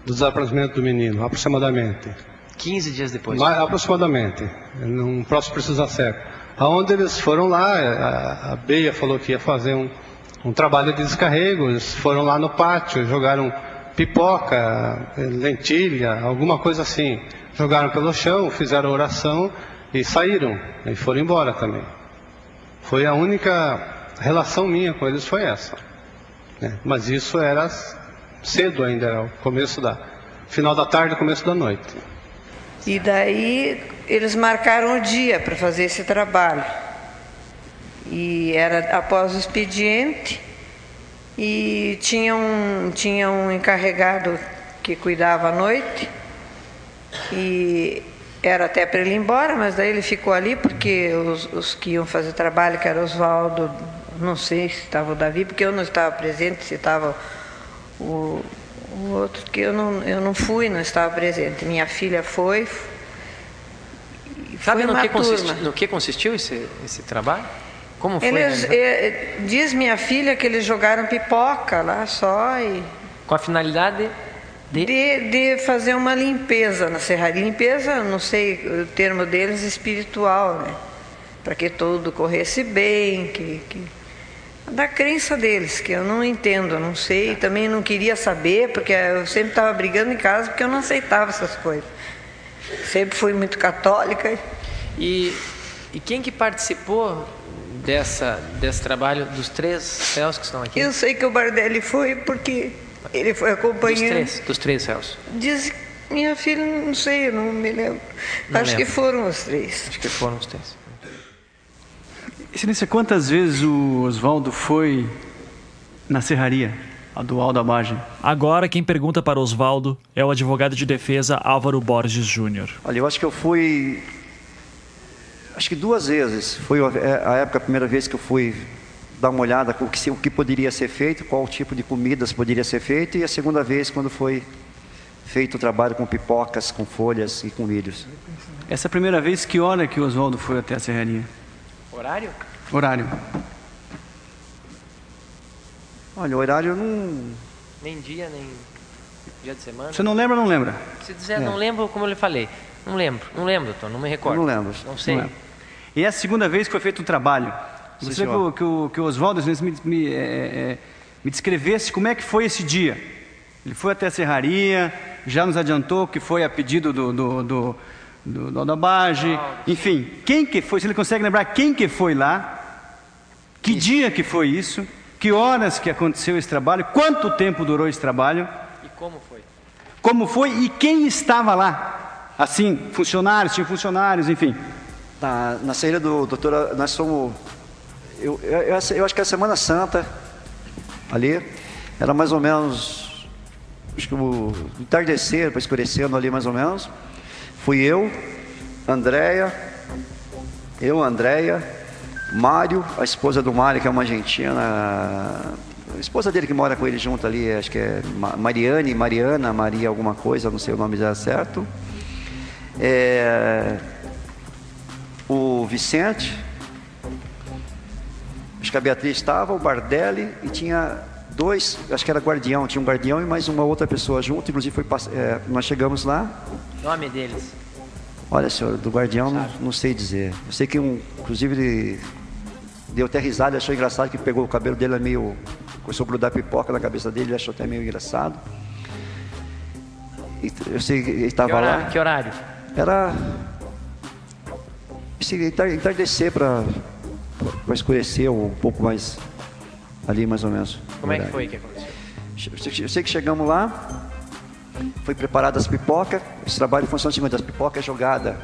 do desaparecimento do menino, aproximadamente. 15 dias depois? Mais, aproximadamente. Não posso precisar certo. Aonde eles foram lá, a, a Beia falou que ia fazer um, um trabalho de descarrego, eles foram lá no pátio, jogaram pipoca, lentilha, alguma coisa assim. Jogaram pelo chão, fizeram oração e saíram. E foram embora também. Foi a única relação minha com eles foi essa. né? Mas isso era cedo ainda, era o começo da final da tarde, começo da noite. E daí eles marcaram o dia para fazer esse trabalho. E era após o expediente e tinha um, tinha um encarregado que cuidava à noite e era até para ele ir embora, mas daí ele ficou ali porque os, os que iam fazer trabalho, que era Oswaldo, não sei se estava o Davi, porque eu não estava presente, se estava o, o outro, que eu não, eu não fui, não estava presente. Minha filha foi. Sabe foi no que, consisti- no que consistiu esse, esse trabalho? Como foi? Eles, eh, diz minha filha que eles jogaram pipoca lá só e Com a finalidade de... de fazer uma limpeza na serraria. Limpeza, não sei o termo deles, espiritual, né? Para que tudo corresse bem, que, que... da crença deles, que eu não entendo, eu não sei, e também não queria saber, porque eu sempre estava brigando em casa porque eu não aceitava essas coisas. Sempre fui muito católica. E, e quem que participou dessa, desse trabalho dos três réus que estão aqui? Eu sei que o Bardelli foi porque ele foi Dos acompanhando. três, dos três réus. Diz minha filha, não sei, não me lembro. Não Acho que lembro. foram os três. Acho que foram os três. Excelência, quantas vezes o Oswaldo foi na serraria, a do Aldo Abage? Agora quem pergunta para Oswaldo é o advogado de defesa Álvaro Borges Júnior. Olha, eu acho que eu fui. Acho que duas vezes. Foi a é, época, a primeira vez que eu fui dar uma olhada com o que, o que poderia ser feito, qual tipo de comidas poderia ser feito, e a segunda vez quando foi feito o trabalho com pipocas, com folhas e com milhos. Essa é a primeira vez, que hora que o Oswaldo foi até a serraria? Horário? Horário. Olha, o horário eu não. Nem dia, nem dia de semana. Você não lembra ou não lembra? Se dizer, É. não lembro como eu lhe falei. Não lembro, não lembro, doutor, não me recordo. Não lembro. Não sei. Não lembro. E é a segunda vez que foi feito um trabalho. Sim, Gostaria que, o- que o, que o Oswaldo me, me, é, é, me descrevesse como é que foi esse dia. Ele foi até a serraria, já nos adiantou que foi a pedido do, do, do, do, do Aldabage. Enfim, quem que foi? Se ele consegue lembrar quem que foi lá, que dia que foi isso, que horas que aconteceu esse trabalho, quanto tempo durou esse trabalho, E como foi? como foi e quem estava lá. Assim, funcionários, tinha funcionários, enfim. Na, na saída do doutor, nós fomos. Eu, eu, eu acho- eu acho que a Semana Santa, ali, era mais ou menos. Acho que o entardecer, para escurecendo ali mais ou menos. Fui eu, Andréia, eu, Andréia, Mário, a esposa do Mário, que é uma argentina. A esposa dele que mora com ele junto ali, acho que é Ma- Mariane, Mariana, Maria alguma coisa, não sei o nome dela certo. É, o Vicente, acho que a Beatriz estava, o Bardelli e tinha dois, acho que era guardião, tinha um guardião e mais uma outra pessoa junto, inclusive foi, é, nós chegamos lá, Nome deles. olha senhor, do guardião não, não sei dizer, eu sei que um, inclusive ele deu até risada, achou engraçado que pegou o cabelo dele é meio, começou a grudar pipoca na cabeça dele, ele achou até meio engraçado. E eu sei que ele estava lá. Que horário? Era se entar- entardecer para escurecer um pouco mais ali mais ou menos. Como é que foi que aconteceu? Eu sei que chegamos lá, foi preparada as pipocas, esse trabalho funciona assim, das pipocas jogada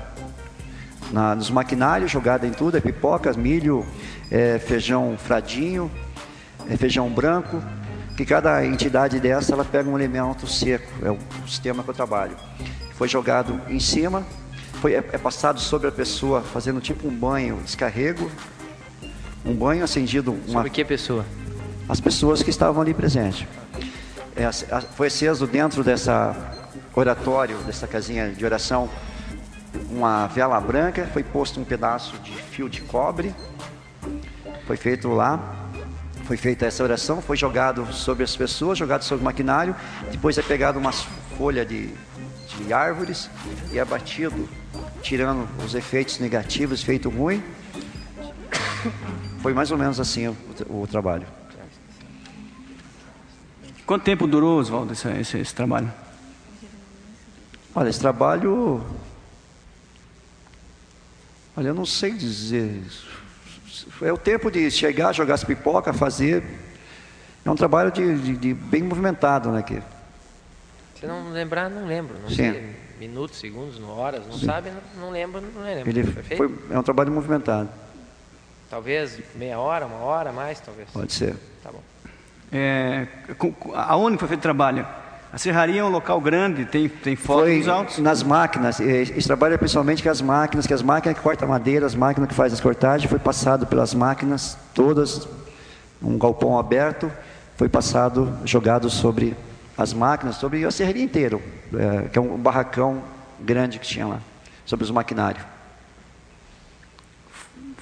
na, nos maquinários, jogada em tudo, é pipocas, milho, é, feijão fradinho, é, feijão branco, que cada entidade dessa ela pega um elemento seco, é o sistema que eu trabalho. Foi jogado em cima, foi, é, é passado sobre a pessoa, fazendo tipo um banho, descarrego, um banho acendido, uma, Sobre que pessoa? as pessoas que estavam ali presentes. É, foi aceso dentro dessa oratório, dessa casinha de oração, uma vela branca, foi posto um pedaço de fio de cobre, foi feito lá, foi feita essa oração, foi jogado sobre as pessoas, jogado sobre o maquinário, depois é pegado uma folha de, de árvores e é batido, tirando os efeitos negativos, efeito ruim. Foi mais ou menos assim o, o trabalho. Quanto tempo durou, Oswaldo, esse, esse, esse trabalho? Olha, esse trabalho. Olha, eu não sei dizer. É o tempo de chegar, jogar as pipoca, fazer. É um trabalho de, de, de bem movimentado, né? Que... Se não lembrar, não lembro. Não Sim. sei minutos, segundos, horas, não Sim. sabe, não, não lembro, não lembro. Ele foi, é um trabalho movimentado. Talvez meia hora, uma hora mais, talvez. Pode ser. Tá bom. É, aonde foi feito o trabalho? A serraria é um local grande, tem, tem fotos altos? nas máquinas. Esse trabalho é principalmente com as máquinas, que as máquinas que cortam madeira, as máquinas que fazem as cortagens, foi passado pelas máquinas todas, um galpão aberto, foi passado, jogado sobre as máquinas, sobre a serraria inteira, é, que é um barracão grande que tinha lá, sobre os maquinários.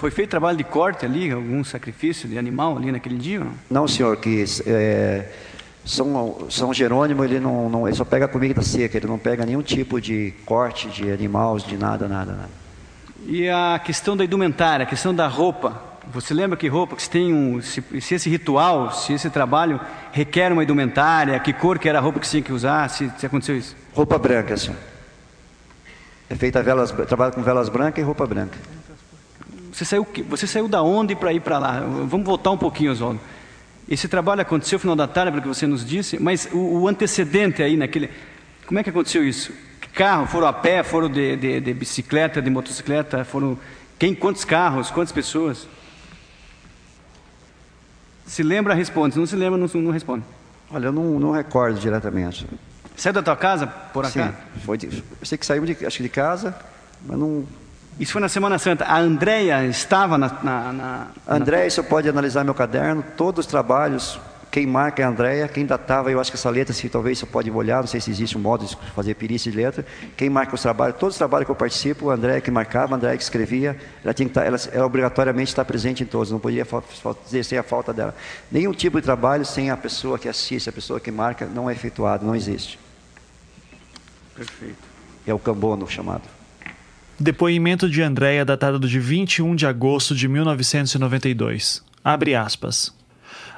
Foi feito trabalho de corte ali, algum sacrifício de animal ali naquele dia? Não, não senhor, que é, são, São Jerônimo ele não, não ele só pega comida seca, ele não pega nenhum tipo de corte de animais, de nada, nada, nada. E a questão da indumentária, a questão da roupa. Você lembra que roupa que se tem um, se, se, esse ritual, se esse trabalho requer uma indumentária, que cor que era a roupa que tinha que usar, se, se aconteceu isso? Roupa branca, senhor. É feita velas, trabalho com velas brancas e roupa branca. Você saiu, você saiu da onde para ir para lá? Vamos voltar um pouquinho, Oswaldo. Esse trabalho aconteceu no final da tarde, pelo que você nos disse, mas o, o, antecedente aí naquele. Como é que aconteceu isso? Carro, foram a pé, foram de, de, de bicicleta, de motocicleta, foram. Quem, quantos carros, quantas pessoas? Se lembra, responde. Se não se lembra, não, não responde. Olha, eu não, não recordo diretamente. Saiu da tua casa por acaso? Sim, foi de, eu sei que saiu de, acho que de casa, mas não, isso foi na Semana Santa. A Andréia estava na. na, na Andréia, na... você pode analisar meu caderno, todos os trabalhos. Quem marca é a Andréia, quem datava, eu acho que essa letra, se talvez você pode olhar, não sei se existe um modo de fazer perícia de letra. Quem marca os trabalhos, todos os trabalhos que eu participo, a Andréia que marcava, a Andréia que escrevia, ela tinha que estar, ela, ela obrigatoriamente está presente em todos, não podia exercer a falta dela. Nenhum tipo de trabalho sem a pessoa que assiste, a pessoa que marca, não é efetuado, não existe. Perfeito. É o cambono chamado. Depoimento de Andréia datado de 21 de agosto de 1992. Abre aspas.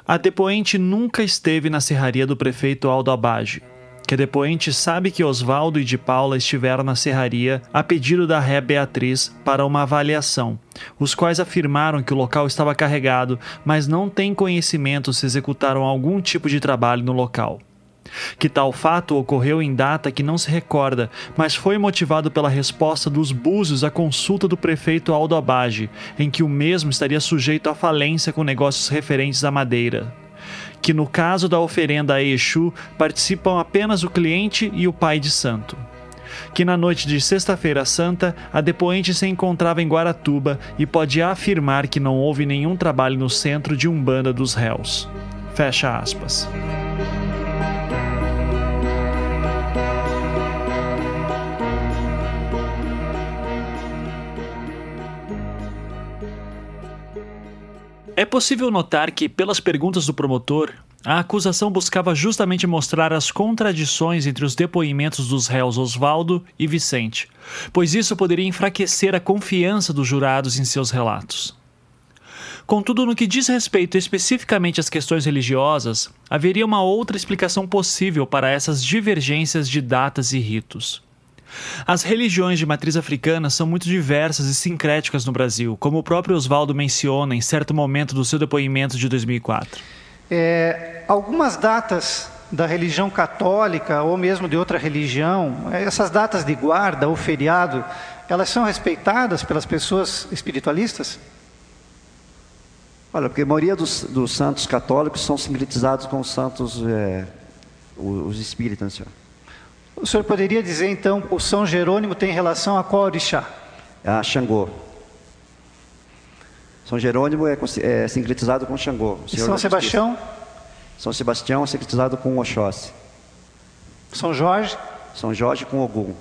A depoente nunca esteve na serraria do prefeito Aldo Abage. Que a depoente sabe que Oswaldo e de Paula estiveram na serraria a pedido da ré Beatriz para uma avaliação, os quais afirmaram que o local estava carregado, mas não têm conhecimento se executaram algum tipo de trabalho no local que tal fato ocorreu em data que não se recorda, mas foi motivado pela resposta dos Búzios à consulta do prefeito Aldo Abage, em que o mesmo estaria sujeito à falência com negócios referentes à madeira. Que no caso da oferenda a Exu participam apenas o cliente e o pai de santo que na noite de Sexta-feira Santa, a depoente se encontrava em Guaratuba e pode afirmar que não houve nenhum trabalho no centro de Umbanda dos réus. Fecha aspas. É possível notar que, pelas perguntas do promotor, a acusação buscava justamente mostrar as contradições entre os depoimentos dos réus Oswaldo e Vicente, pois isso poderia enfraquecer a confiança dos jurados em seus relatos. Contudo, no que diz respeito especificamente às questões religiosas, haveria uma outra explicação possível para essas divergências de datas e ritos. As religiões de matriz africana são muito diversas e sincréticas no Brasil, como o próprio Oswaldo menciona em certo momento do seu depoimento de 2004. É, algumas datas da religião católica ou mesmo de outra religião, essas datas de guarda ou feriado, elas são respeitadas pelas pessoas espiritualistas? Olha, porque a maioria dos, dos santos católicos são sincretizados com os santos, é, os espíritas, senhor. O senhor poderia dizer então o São Jerônimo tem relação a qual orixá? A Xangô. São Jerônimo é, é sincretizado com Xangô. E São Sebastião? São Sebastião é secretizado com Oxóssi. São Jorge? São Jorge com Ogum.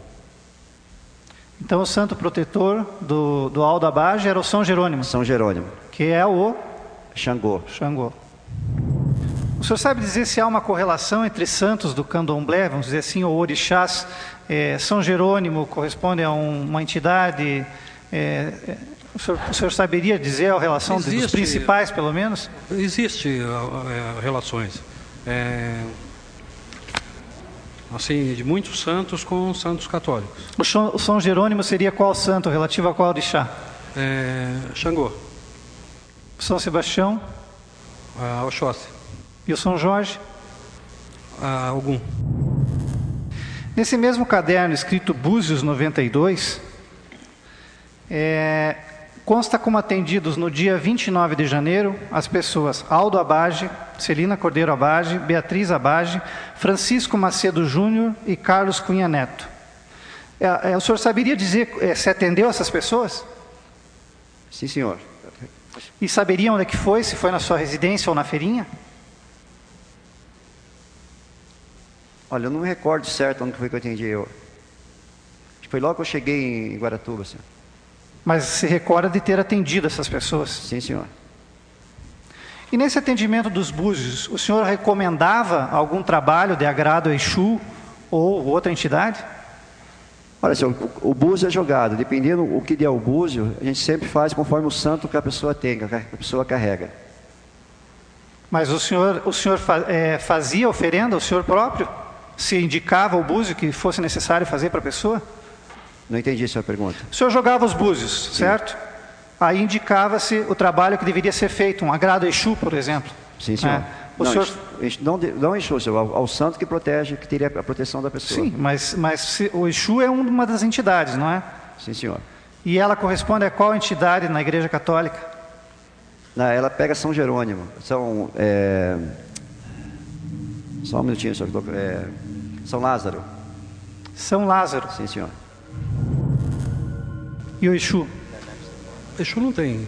Então o santo protetor do, do Aldo Abage era o São Jerônimo. São Jerônimo. Que é o Xangô. Xangô. O senhor sabe dizer se há uma correlação entre santos do candomblé, vamos dizer assim, ou orixás? É, São Jerônimo corresponde a um, uma entidade. É, o, senhor, o, senhor, saberia dizer a relação Existe, dos principais, pelo menos? Existe é, relações. É, assim, de muitos santos com santos católicos. O São Jerônimo seria qual santo relativo a qual orixá? É, Xangô. São Sebastião? Ah, Oxóssi. E o São Jorge? Ah, algum. Nesse mesmo caderno escrito Búzios 92, é, consta como atendidos no dia 29 de janeiro as pessoas Aldo Abage, Celina Cordeiro Abage, Beatriz Abage, Francisco Macedo Júnior e Carlos Cunha Neto. É, é, o senhor saberia dizer é, se atendeu essas pessoas? Sim, senhor. E saberia onde é que foi, se foi na sua residência ou na feirinha? Olha, eu não me recordo certo onde foi que eu atendi eu. Foi logo que eu cheguei em Guaratuba, senhor. Mas se recorda de ter atendido essas pessoas? Sim, senhor. E nesse atendimento dos búzios, o senhor recomendava algum trabalho de agrado a Exu ou outra entidade? Olha, senhor, o búzio é jogado. Dependendo o que é o búzio, a gente sempre faz conforme o santo que a pessoa tem, que a pessoa carrega. Mas o senhor, o senhor é, fazia oferenda, o senhor próprio? Se indicava o búzio que fosse necessário fazer para a pessoa? Não entendi a sua pergunta. O senhor jogava os búzios, Sim. certo? Aí indicava-se o trabalho que deveria ser feito, um agrado a Exu, por exemplo. Sim, senhor. É. O não, senhor... não, não Exu, senhor, ao, ao, santo que protege, que teria a proteção da pessoa. Sim, mas, mas se, o Exu é uma das entidades, não é? Sim, senhor. E ela corresponde a qual entidade na Igreja Católica? Não, ela pega São Jerônimo. São. É... Só um minutinho, senhor. É... São Lázaro. São Lázaro. Sim, senhor. E o Exu? Exu não tem.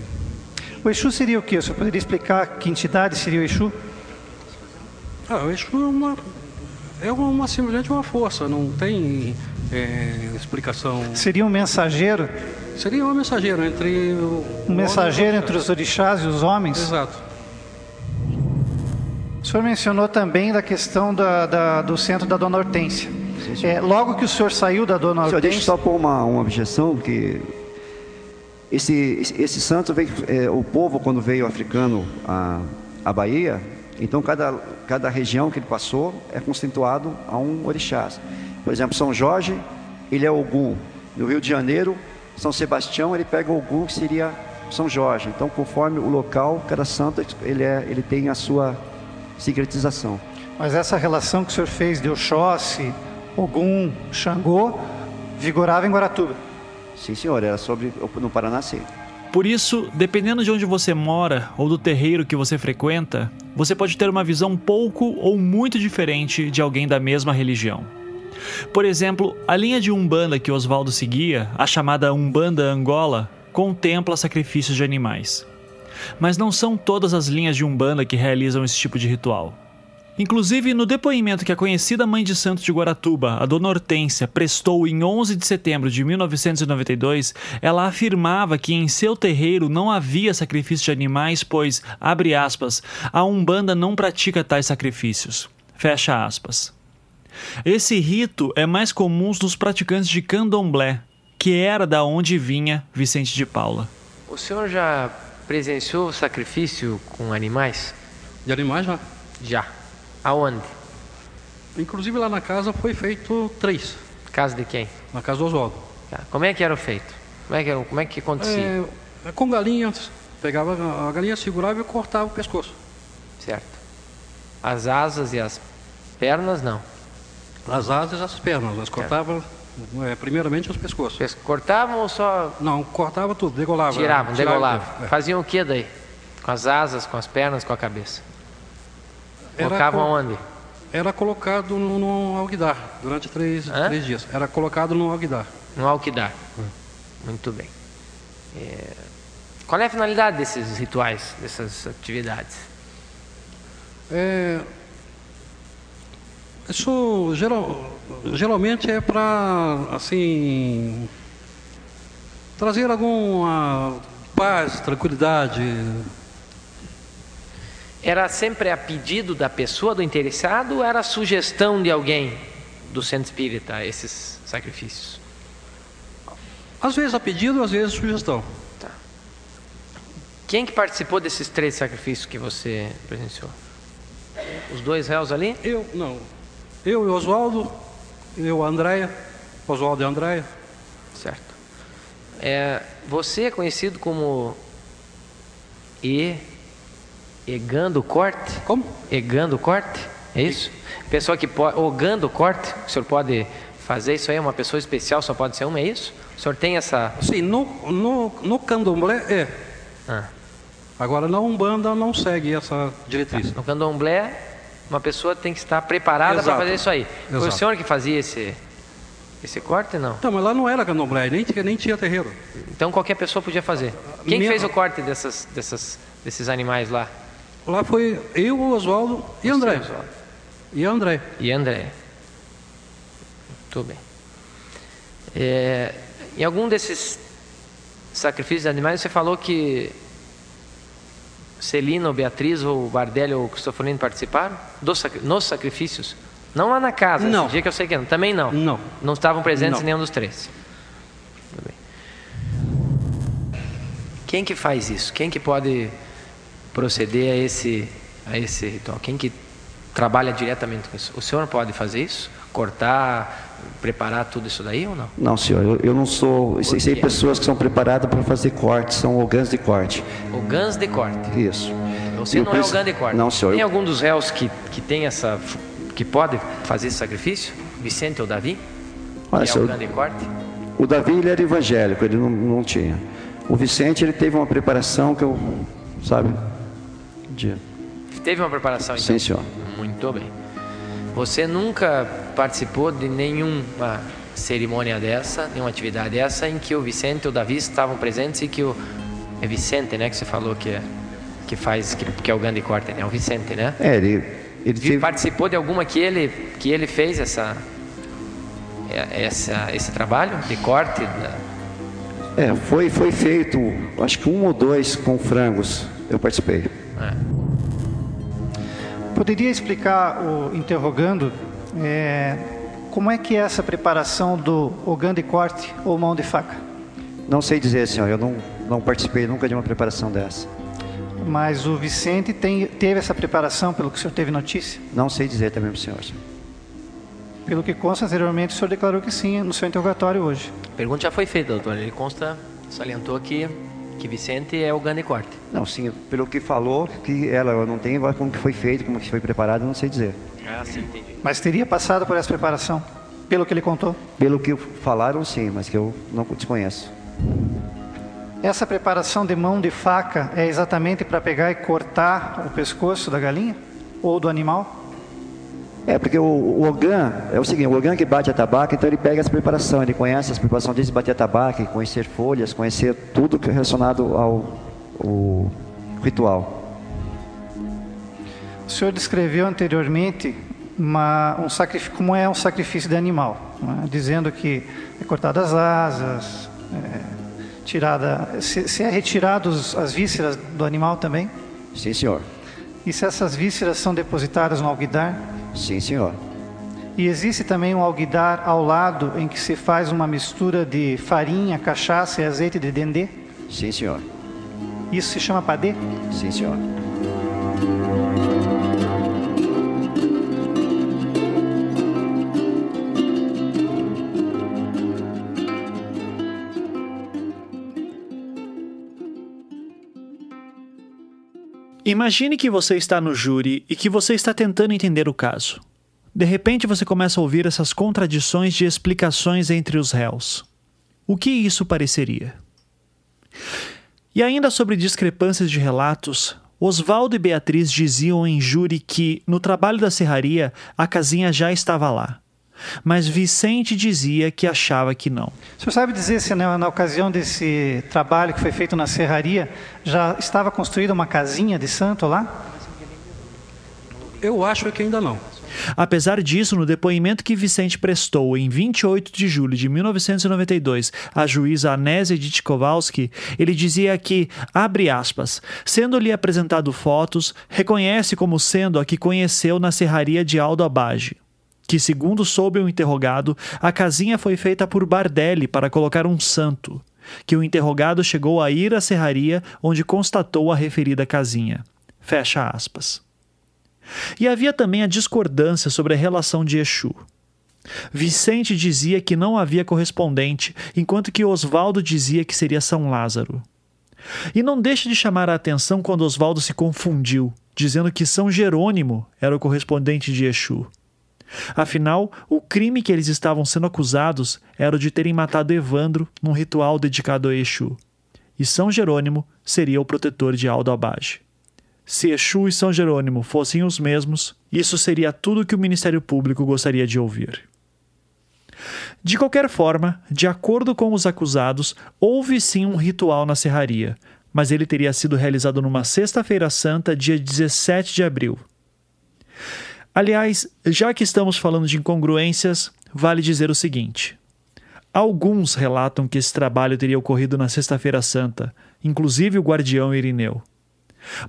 O Exu seria o quê? O senhor poderia explicar que entidade seria o Exu? Ah, o Exu é uma, é uma simplesmente uma força, não tem é, explicação. Seria um mensageiro? Seria um mensageiro entre o, um mensageiro entre os orixás e os homens? Exato. O senhor mencionou também da questão da, da, do centro da Dona Hortência. Sim, é, logo que o senhor saiu da Dona Hortência... Deixa eu só pôr uma, uma objeção, que esse, esse, esse santo veio... É, o povo, quando veio africano à, à Bahia, então cada, cada região que ele passou é constituído a um orixá. Por exemplo, São Jorge, ele é Ogum. No Rio de Janeiro, São Sebastião, ele pega Ogum, que seria São Jorge. Então, conforme o local, cada santo ele, é, ele tem a sua secretização. Mas essa relação que o senhor fez de Oxóssi, Ogum, Xangô, vigorava em Guaratuba? Sim, senhor, era sobre no Paraná, sim. Por isso, dependendo de onde você mora ou do terreiro que você frequenta, você pode ter uma visão pouco ou muito diferente de alguém da mesma religião. Por exemplo, a linha de Umbanda que Oswaldo seguia, a chamada Umbanda Angola, contempla sacrifícios de animais mas não são todas as linhas de Umbanda que realizam esse tipo de ritual. Inclusive, no depoimento que a conhecida mãe de santo de Guaratuba, a dona Hortência, prestou em 11 de setembro de 1992, ela afirmava que em seu terreiro não havia sacrifício de animais, pois, abre aspas, a Umbanda não pratica tais sacrifícios. Fecha aspas. Esse rito é mais comum nos praticantes de candomblé, que era da onde vinha Vicente de Paula. O senhor já Presenciou sacrifício com animais? De animais já. Já. Aonde? Inclusive lá na casa foi feito três. Casa de quem? Na casa do Oswaldo. Tá. Como é que era feito? Como é que, como é que acontecia? É, com galinhas. Pegava a galinha, segurava e cortava o pescoço. Certo. As asas e as pernas, não? As asas e as pernas. Nós cortava é, primeiramente os pescoços. Pes cortavam ou só. Não, cortava tudo, degolava. Tiravam, degolavam. É. Faziam o que daí? Com as asas, com as pernas, com a cabeça? Colocavam co onde? Era colocado no, no alguidar durante três, três dias. Era colocado no alguidar. No alguidar. Hum. Muito bem. É... Qual é a finalidade desses rituais, dessas atividades? É, isso geral, geralmente é para assim trazer alguma paz, tranquilidade. Era sempre a pedido da pessoa, do interessado, ou era a sugestão de alguém do centro espírita esses sacrifícios? Às vezes a pedido, às vezes sugestão. Tá. Quem que participou desses três sacrifícios que você presenciou? Os dois réus ali? Eu, não. Eu e o Oswaldo, eu a Andréia, Oswaldo e Andréia. Certo. É, você é conhecido como E. Egando Corte? Como? Egando Corte? É isso? Pessoa que pode. Ogando Corte? O senhor pode fazer isso aí? Uma pessoa especial só pode ser uma, é isso? O senhor tem essa. Sim, no, no, no candomblé é. Ah. Agora na Umbanda não segue essa diretriz. No candomblé, uma pessoa tem que estar preparada para Exato. fazer isso aí. Foi o Exato. senhor que fazia esse, esse corte, não? Então, mas lá não era candomblé, nem, tinha- nem tinha terreiro. Então qualquer pessoa podia fazer. Quem que Minha- fez o corte dessas, dessas, desses animais lá? Lá foi eu, o Oswaldo e André. Oswaldo. E André. E André. Muito bem. É, em algum desses sacrifícios de animais, você falou que Celina, ou Beatriz, ou Bardelli, ou Cristoforino participaram dos nos sacrifícios? Não lá na casa, Não. dia que eu sei que não. Também não? Não. Não estavam presentes Não. nenhum dos três? Quem que faz isso? Quem que pode proceder a esse, a esse ritual? Quem que trabalha diretamente com isso? O senhor pode fazer isso? Cortar, preparar tudo isso daí ou não? Não, senhor, eu, eu não sou. Sei, pessoas que são preparadas para fazer corte, são orgãs de corte. O GANS de corte. Isso. Você Eu não é o preciso- GAN de corte. Não, senhor. Tem eu- algum dos réus que, que tem essa. que pode fazer esse sacrifício? Vicente ou Davi? Olha, que é senhor, o GAN de corte? O Davi ele era evangélico, ele não, não tinha. O Vicente ele teve uma preparação que eu, sabe, de... Teve uma preparação então? Sim, senhor. Muito bem. Você nunca participou de nenhuma cerimônia dessa, nenhuma atividade dessa, em que o Vicente e o Davi estavam presentes e que o. É Vicente, né? Que você falou que, é, que faz, que, que é o grande corte, né? É o Vicente, né? É, ele, ele teve... Participou de alguma que ele, que ele fez essa, é- essa, esse trabalho de corte? da- É, foi, foi feito, acho que um ou dois com frangos, eu participei. Poderia explicar, o, interrogando, é, como é que é essa preparação do ogã de corte ou mão de faca? Não sei dizer, senhor, eu não, não participei nunca de uma preparação dessa. Mas o Vicente tem, teve essa preparação, pelo que o senhor teve notícia? Não sei dizer também para o senhor. senhor. Pelo que consta anteriormente, o senhor declarou que sim no seu interrogatório hoje. A pergunta já foi feita, doutor. Ele consta, salientou que, que Vicente é o grande corte. Não, sim, pelo que falou, que ela eu não tenho agora como que foi feito, como que foi preparado, eu não sei dizer. Ah, sim, entendi. Mas teria passado por essa preparação, pelo que ele contou? Pelo que falaram, sim, mas que eu não desconheço. Essa preparação de mão de faca é exatamente para pegar e cortar o pescoço da galinha? Ou do animal? É, porque o, o Ogan, é o seguinte, o Ogan que bate a tabaca, então ele pega essa preparação, ele conhece as preparações desde bater a tabaca, conhecer folhas, conhecer tudo é relacionado ao, ao ritual. O senhor descreveu anteriormente uma, um sacrifício, como é um sacrifício de animal, não é? dizendo que é cortada as asas, é, tirada, se, se é retirados as vísceras do animal também? Sim, senhor. E se essas vísceras são depositadas no alguidar? Sim, senhor. E existe também um alguidar ao lado em que se faz uma mistura de farinha, cachaça e azeite de dendê? Sim, senhor. Isso se chama padê? Sim, senhor. Imagine que você está no júri e que você está tentando entender o caso. De repente você começa a ouvir essas contradições de explicações entre os réus. O que isso pareceria? E ainda sobre discrepâncias de relatos, Oswaldo e Beatriz diziam em júri que, no trabalho da serraria, a casinha já estava lá. Mas Vicente dizia que achava que não. O senhor sabe dizer se na, na ocasião desse trabalho que foi feito na serraria já estava construída uma casinha de santo lá? Eu acho que ainda não. Apesar disso, no depoimento que Vicente prestou em 28 de julho de 1992 à juíza Anésia Edith Kowalski, ele dizia que, abre aspas, sendo-lhe apresentado fotos, reconhece como sendo a que conheceu na serraria de Aldo Abage. Que, segundo soube o interrogado, a casinha foi feita por Bardelli para colocar um santo. Que o interrogado chegou a ir à serraria onde constatou a referida casinha. Fecha aspas. E havia também a discordância sobre a relação de Exu. Vicente dizia que não havia correspondente, enquanto que Oswaldo dizia que seria São Lázaro. E não deixa de chamar a atenção quando Oswaldo se confundiu, dizendo que São Jerônimo era o correspondente de Exu. Afinal, o crime que eles estavam sendo acusados era o de terem matado Evandro num ritual dedicado a Exu. E São Jerônimo seria o protetor de Aldo Abage. Se Exu e São Jerônimo fossem os mesmos, isso seria tudo que o Ministério Público gostaria de ouvir. De qualquer forma, de acordo com os acusados, houve sim um ritual na serraria, mas ele teria sido realizado numa Sexta-feira Santa, dia 17 de abril. Aliás, já que estamos falando de incongruências, vale dizer o seguinte: alguns relatam que esse trabalho teria ocorrido na Sexta-feira Santa, inclusive o guardião Irineu.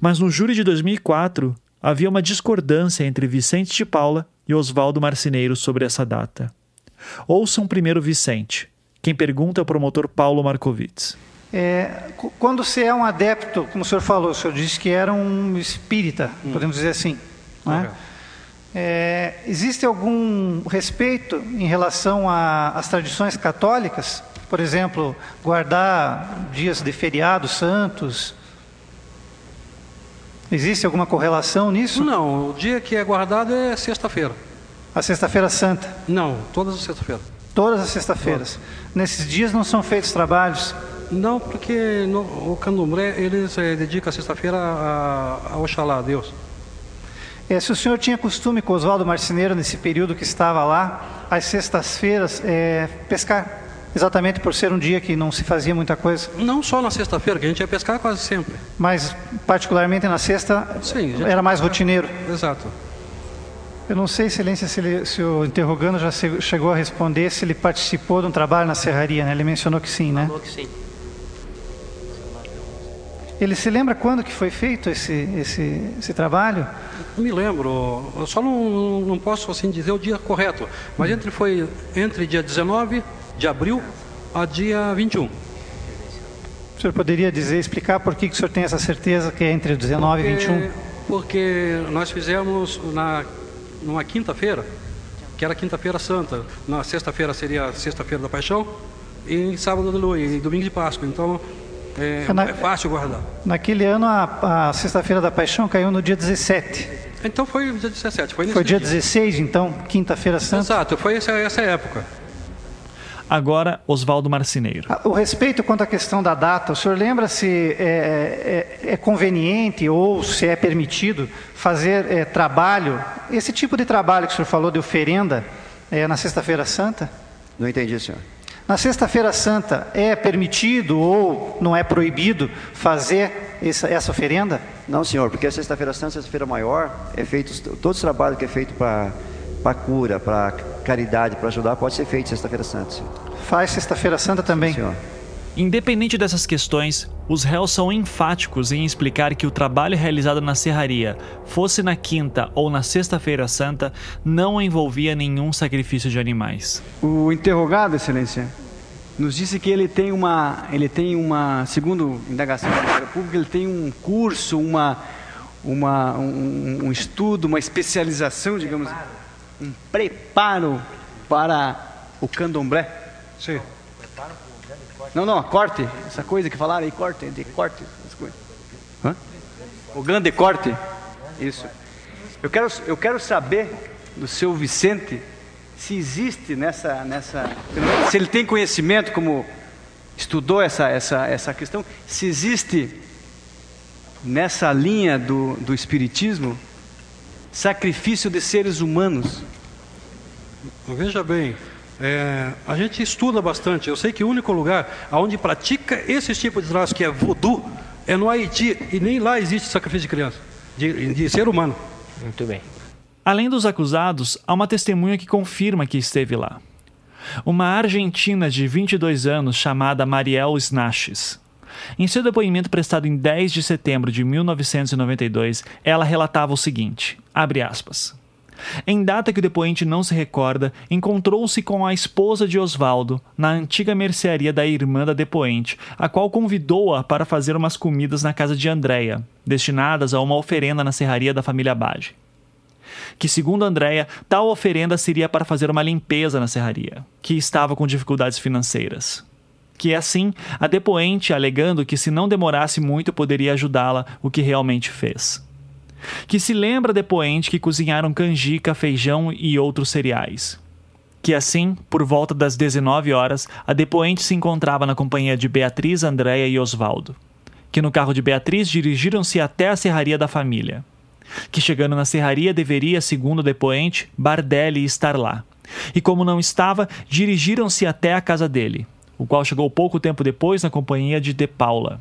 Mas no júri de 2004, havia uma discordância entre Vicente de Paula e Oswaldo Marceneiro sobre essa data. Ouçam primeiro Vicente. Quem pergunta é o promotor Paulo Markovitz. É, quando você é um adepto, como o senhor falou, o senhor disse que era um espírita, hum. podemos dizer assim. Né? É, existe algum respeito em relação às tradições católicas? Por exemplo, guardar dias de feriados santos, Existe alguma correlação nisso? Não, o dia que é guardado é sexta-feira. A sexta-feira santa? Não, todas as sexta-feiras. Todas as sexta-feiras. Nesses dias não são feitos trabalhos? Não, porque no, o candomblé eles é, dedica a sexta-feira a, a Oxalá, a Deus. É, se o senhor tinha costume com Oswaldo Marceneiro nesse período que estava lá, às sextas-feiras, é, pescar? Exatamente por ser um dia que não se fazia muita coisa? Não só na sexta-feira, que a gente ia pescar quase sempre. Mas, particularmente na sexta, Sim, era mais rotineiro? Exato. Eu não sei, Excelência, se, ele, se, o interrogando já chegou a responder se ele participou de um trabalho na serraria, né? Ele mencionou que sim, né? Falou que sim. Ele se lembra quando que foi feito esse, esse, esse trabalho? Não me lembro. Eu só não, não posso assim dizer o dia correto. Mas entre foi entre dia 19 de abril a dia 21. O senhor poderia dizer, explicar por que, que o senhor tem essa certeza que é entre 19 porque, e 21? Porque nós fizemos na, numa quinta-feira, que era quinta-feira santa, na sexta-feira seria sexta-feira da paixão, e sábado de lua, e domingo de Páscoa. Então é, na, é fácil guardar. Naquele ano a, a sexta-feira da paixão caiu no dia 17. Então foi dia 17. Foi, foi dia, dia 16, então, quinta-feira santa? Exato, foi essa, essa época. Agora, Oswaldo Marcineiro. O respeito quanto à questão da data, o senhor lembra se é, é, é conveniente ou se é permitido fazer é, trabalho, esse tipo de trabalho que o senhor falou de oferenda, é, na Sexta-feira Santa? Não entendi, senhor. Na Sexta-feira Santa, é permitido ou não é proibido fazer essa, essa oferenda? Não, senhor, porque a Sexta-feira Santa, Sexta-feira Maior, é feito, todo o trabalho que é feito para para cura, para caridade, para ajudar, pode ser feito sexta-feira santa. Faz sexta-feira santa também. Senhor. Independente dessas questões, os réus são enfáticos em explicar que o trabalho realizado na serraria, fosse na quinta ou na sexta-feira santa, não envolvia nenhum sacrifício de animais. O interrogado, excelência, nos disse que ele tem uma, ele tem uma, segundo indagação do Ministério Público, ele tem um curso, uma, uma, um, um estudo, uma especialização, digamos um preparo para o candomblé. Sim. Não, não, corte, essa coisa que falaram aí, corte, de corte. Hã? O grande corte. Isso. Eu quero, eu quero saber do seu Vicente se existe nessa, nessa, se ele tem conhecimento como estudou essa, essa, essa questão, se existe nessa linha do, do espiritismo sacrifício de seres humanos. Veja bem, é, a gente estuda bastante. Eu sei que o único lugar onde pratica esse tipo de traço, que é voodoo, é no Haiti. E nem lá existe sacrifício de criança, de, de ser humano. Muito bem. Além dos acusados, há uma testemunha que confirma que esteve lá. Uma argentina de 22 anos chamada Mariel Snaches. Em seu depoimento prestado em 10 de setembro de 1992, ela relatava o seguinte: abre aspas. Em data que o depoente não se recorda, encontrou-se com a esposa de Osvaldo na antiga mercearia da irmã da depoente, a qual convidou-a para fazer umas comidas na casa de Andréia, destinadas a uma oferenda na serraria da família Bage. Que, segundo Andréia, tal oferenda seria para fazer uma limpeza na serraria, que estava com dificuldades financeiras. Que assim, a depoente alegando que se não demorasse muito poderia ajudá-la, o que realmente fez que se lembra depoente que cozinharam canjica, feijão e outros cereais. Que assim, por volta das 19 horas, a depoente se encontrava na companhia de Beatriz, Andréia e Osvaldo. Que no carro de Beatriz dirigiram-se até a serraria da família. Que chegando na serraria deveria, segundo o depoente, Bardelli estar lá. E como não estava, dirigiram-se até a casa dele, o qual chegou pouco tempo depois na companhia de De Paula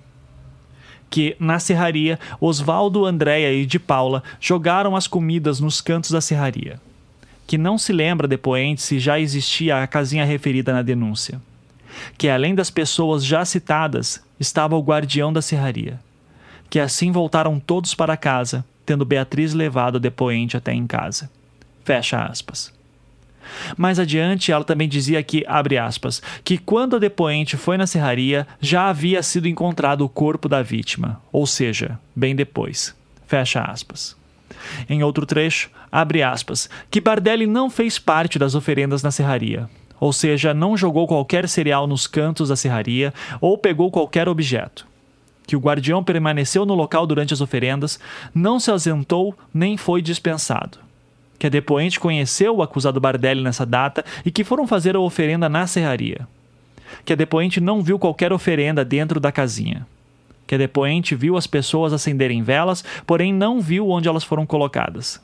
que, na serraria, Osvaldo, Andréia e de Paula jogaram as comidas nos cantos da serraria. Que não se lembra depoente se já existia a casinha referida na denúncia. Que, além das pessoas já citadas, estava o guardião da serraria. Que assim voltaram todos para casa, tendo Beatriz levado o depoente até em casa. Fecha aspas. Mais adiante, ela também dizia que, abre aspas, que quando a depoente foi na serraria, já havia sido encontrado o corpo da vítima, ou seja, bem depois. Fecha aspas. Em outro trecho, abre aspas, que Bardelli não fez parte das oferendas na serraria, ou seja, não jogou qualquer cereal nos cantos da serraria ou pegou qualquer objeto. Que o guardião permaneceu no local durante as oferendas, não se ausentou nem foi dispensado que a depoente conheceu o acusado Bardelli nessa data e que foram fazer a oferenda na serraria. Que a depoente não viu qualquer oferenda dentro da casinha. Que a depoente viu as pessoas acenderem velas, porém não viu onde elas foram colocadas.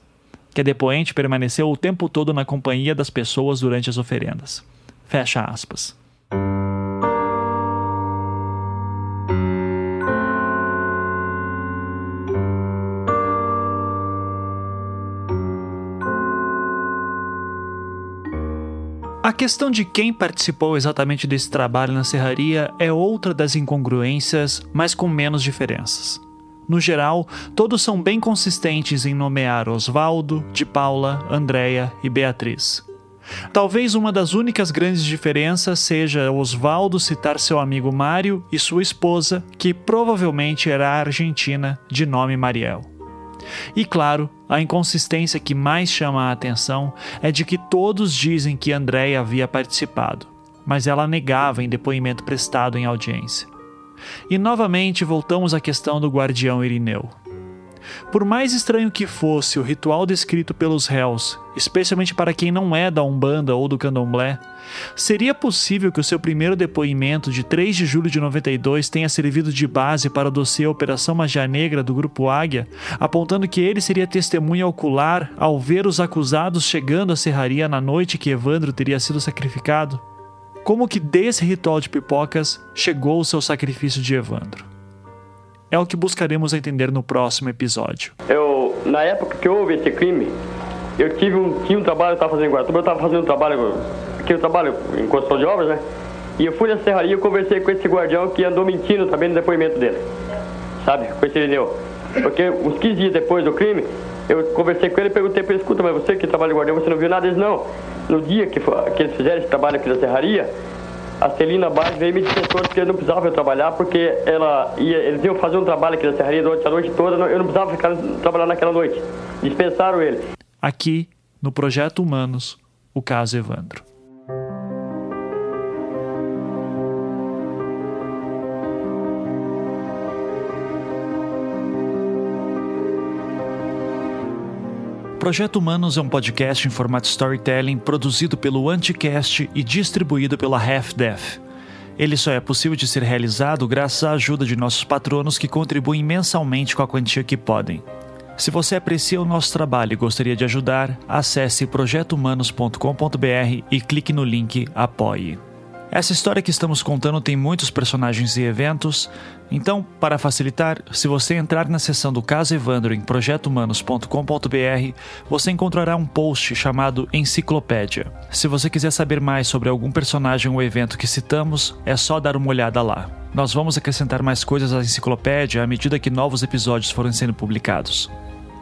Que a depoente permaneceu o tempo todo na companhia das pessoas durante as oferendas. Fecha aspas. A questão de quem participou exatamente desse trabalho na serraria é outra das incongruências, mas com menos diferenças. No geral, todos são bem consistentes em nomear Osvaldo, de Paula, Andréia e Beatriz. Talvez uma das únicas grandes diferenças seja Osvaldo citar seu amigo Mário e sua esposa, que provavelmente era argentina, de nome Mariel. E claro, a inconsistência que mais chama a atenção é de que todos dizem que Andréia havia participado, mas ela negava em depoimento prestado em audiência. E novamente voltamos à questão do guardião Irineu. Por mais estranho que fosse o ritual descrito pelos réus, especialmente para quem não é da Umbanda ou do Candomblé, seria possível que o seu primeiro depoimento de 3 de julho de 92 tenha servido de base para o dossiê Operação Magia Negra do Grupo Águia, apontando que ele seria testemunha ocular ao ver os acusados chegando à serraria na noite que Evandro teria sido sacrificado? Como que desse ritual de pipocas chegou o seu sacrifício de Evandro? É o que buscaremos entender no próximo episódio. Eu, na época que houve esse crime, eu tive um, tinha um trabalho, eu estava fazendo em eu estava fazendo um trabalho, aquele trabalho em construção de obras, né? E eu fui na serraria e conversei com esse guardião que andou mentindo também no depoimento dele. Sabe? Com esse Irineu. Porque uns 15 dias depois do crime, eu conversei com ele e perguntei para ele, escuta, mas você que trabalha de guardião, você não viu nada? Ele não. No dia que, que eles fizeram esse trabalho aqui na serraria, a Celina Baixo veio me dispensou que eu não precisava trabalhar, porque ela ia, eles iam fazer um trabalho aqui na serraria durante a noite toda, eu não precisava ficar trabalhando naquela noite. Dispensaram ele. Aqui, no Projeto Humanos, o caso Evandro. Projeto Humanos é um podcast em formato storytelling produzido pelo Anticast e distribuído pela Half-Death. Ele só é possível de ser realizado graças à ajuda de nossos patronos que contribuem mensalmente com a quantia que podem. Se você aprecia o nosso trabalho e gostaria de ajudar, acesse projetohumanos.com.br e clique no link Apoie. Essa história que estamos contando tem muitos personagens e eventos, então, para facilitar, se você entrar na seção do caso Evandro em projetohumanos.com.br, você encontrará um post chamado Enciclopédia. Se você quiser saber mais sobre algum personagem ou evento que citamos, é só dar uma olhada lá. Nós vamos acrescentar mais coisas à enciclopédia à medida que novos episódios forem sendo publicados.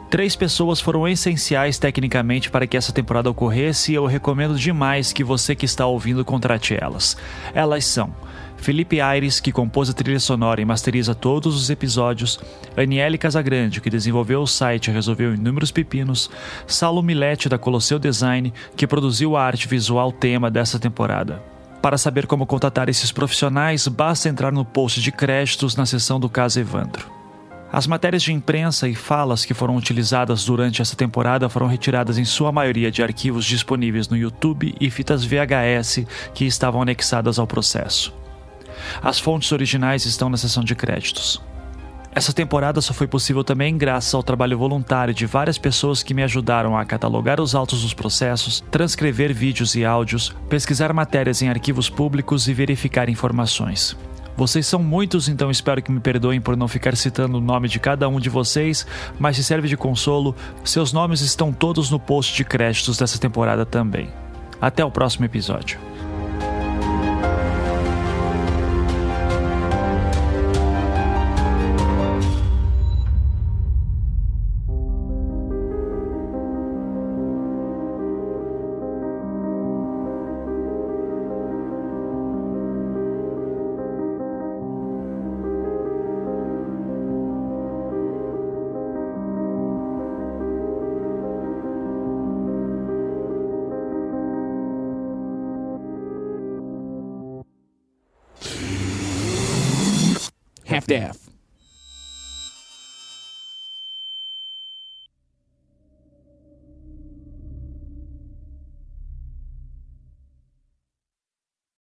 Três pessoas foram essenciais tecnicamente para que essa temporada ocorresse e eu recomendo demais que você que está ouvindo contrate elas. Elas são Felipe Aires, que compôs a trilha sonora e masteriza todos os episódios, Aniele Casagrande, que desenvolveu o site e resolveu inúmeros pepinos, Saulo Milete, da Colosseu Design, que produziu a arte visual tema dessa temporada. Para saber como contatar esses profissionais, basta entrar no post de créditos na seção do caso Evandro. As matérias de imprensa e falas que foram utilizadas durante essa temporada foram retiradas em sua maioria de arquivos disponíveis no YouTube e fitas VHS que estavam anexadas ao processo. As fontes originais estão na seção de créditos. Essa temporada só foi possível também graças ao trabalho voluntário de várias pessoas que me ajudaram a catalogar os autos dos processos, transcrever vídeos e áudios, pesquisar matérias em arquivos públicos e verificar informações. Vocês são muitos, então espero que me perdoem por não ficar citando o nome de cada um de vocês, mas se serve de consolo, seus nomes estão todos no post de créditos dessa temporada também. Até o próximo episódio. staff.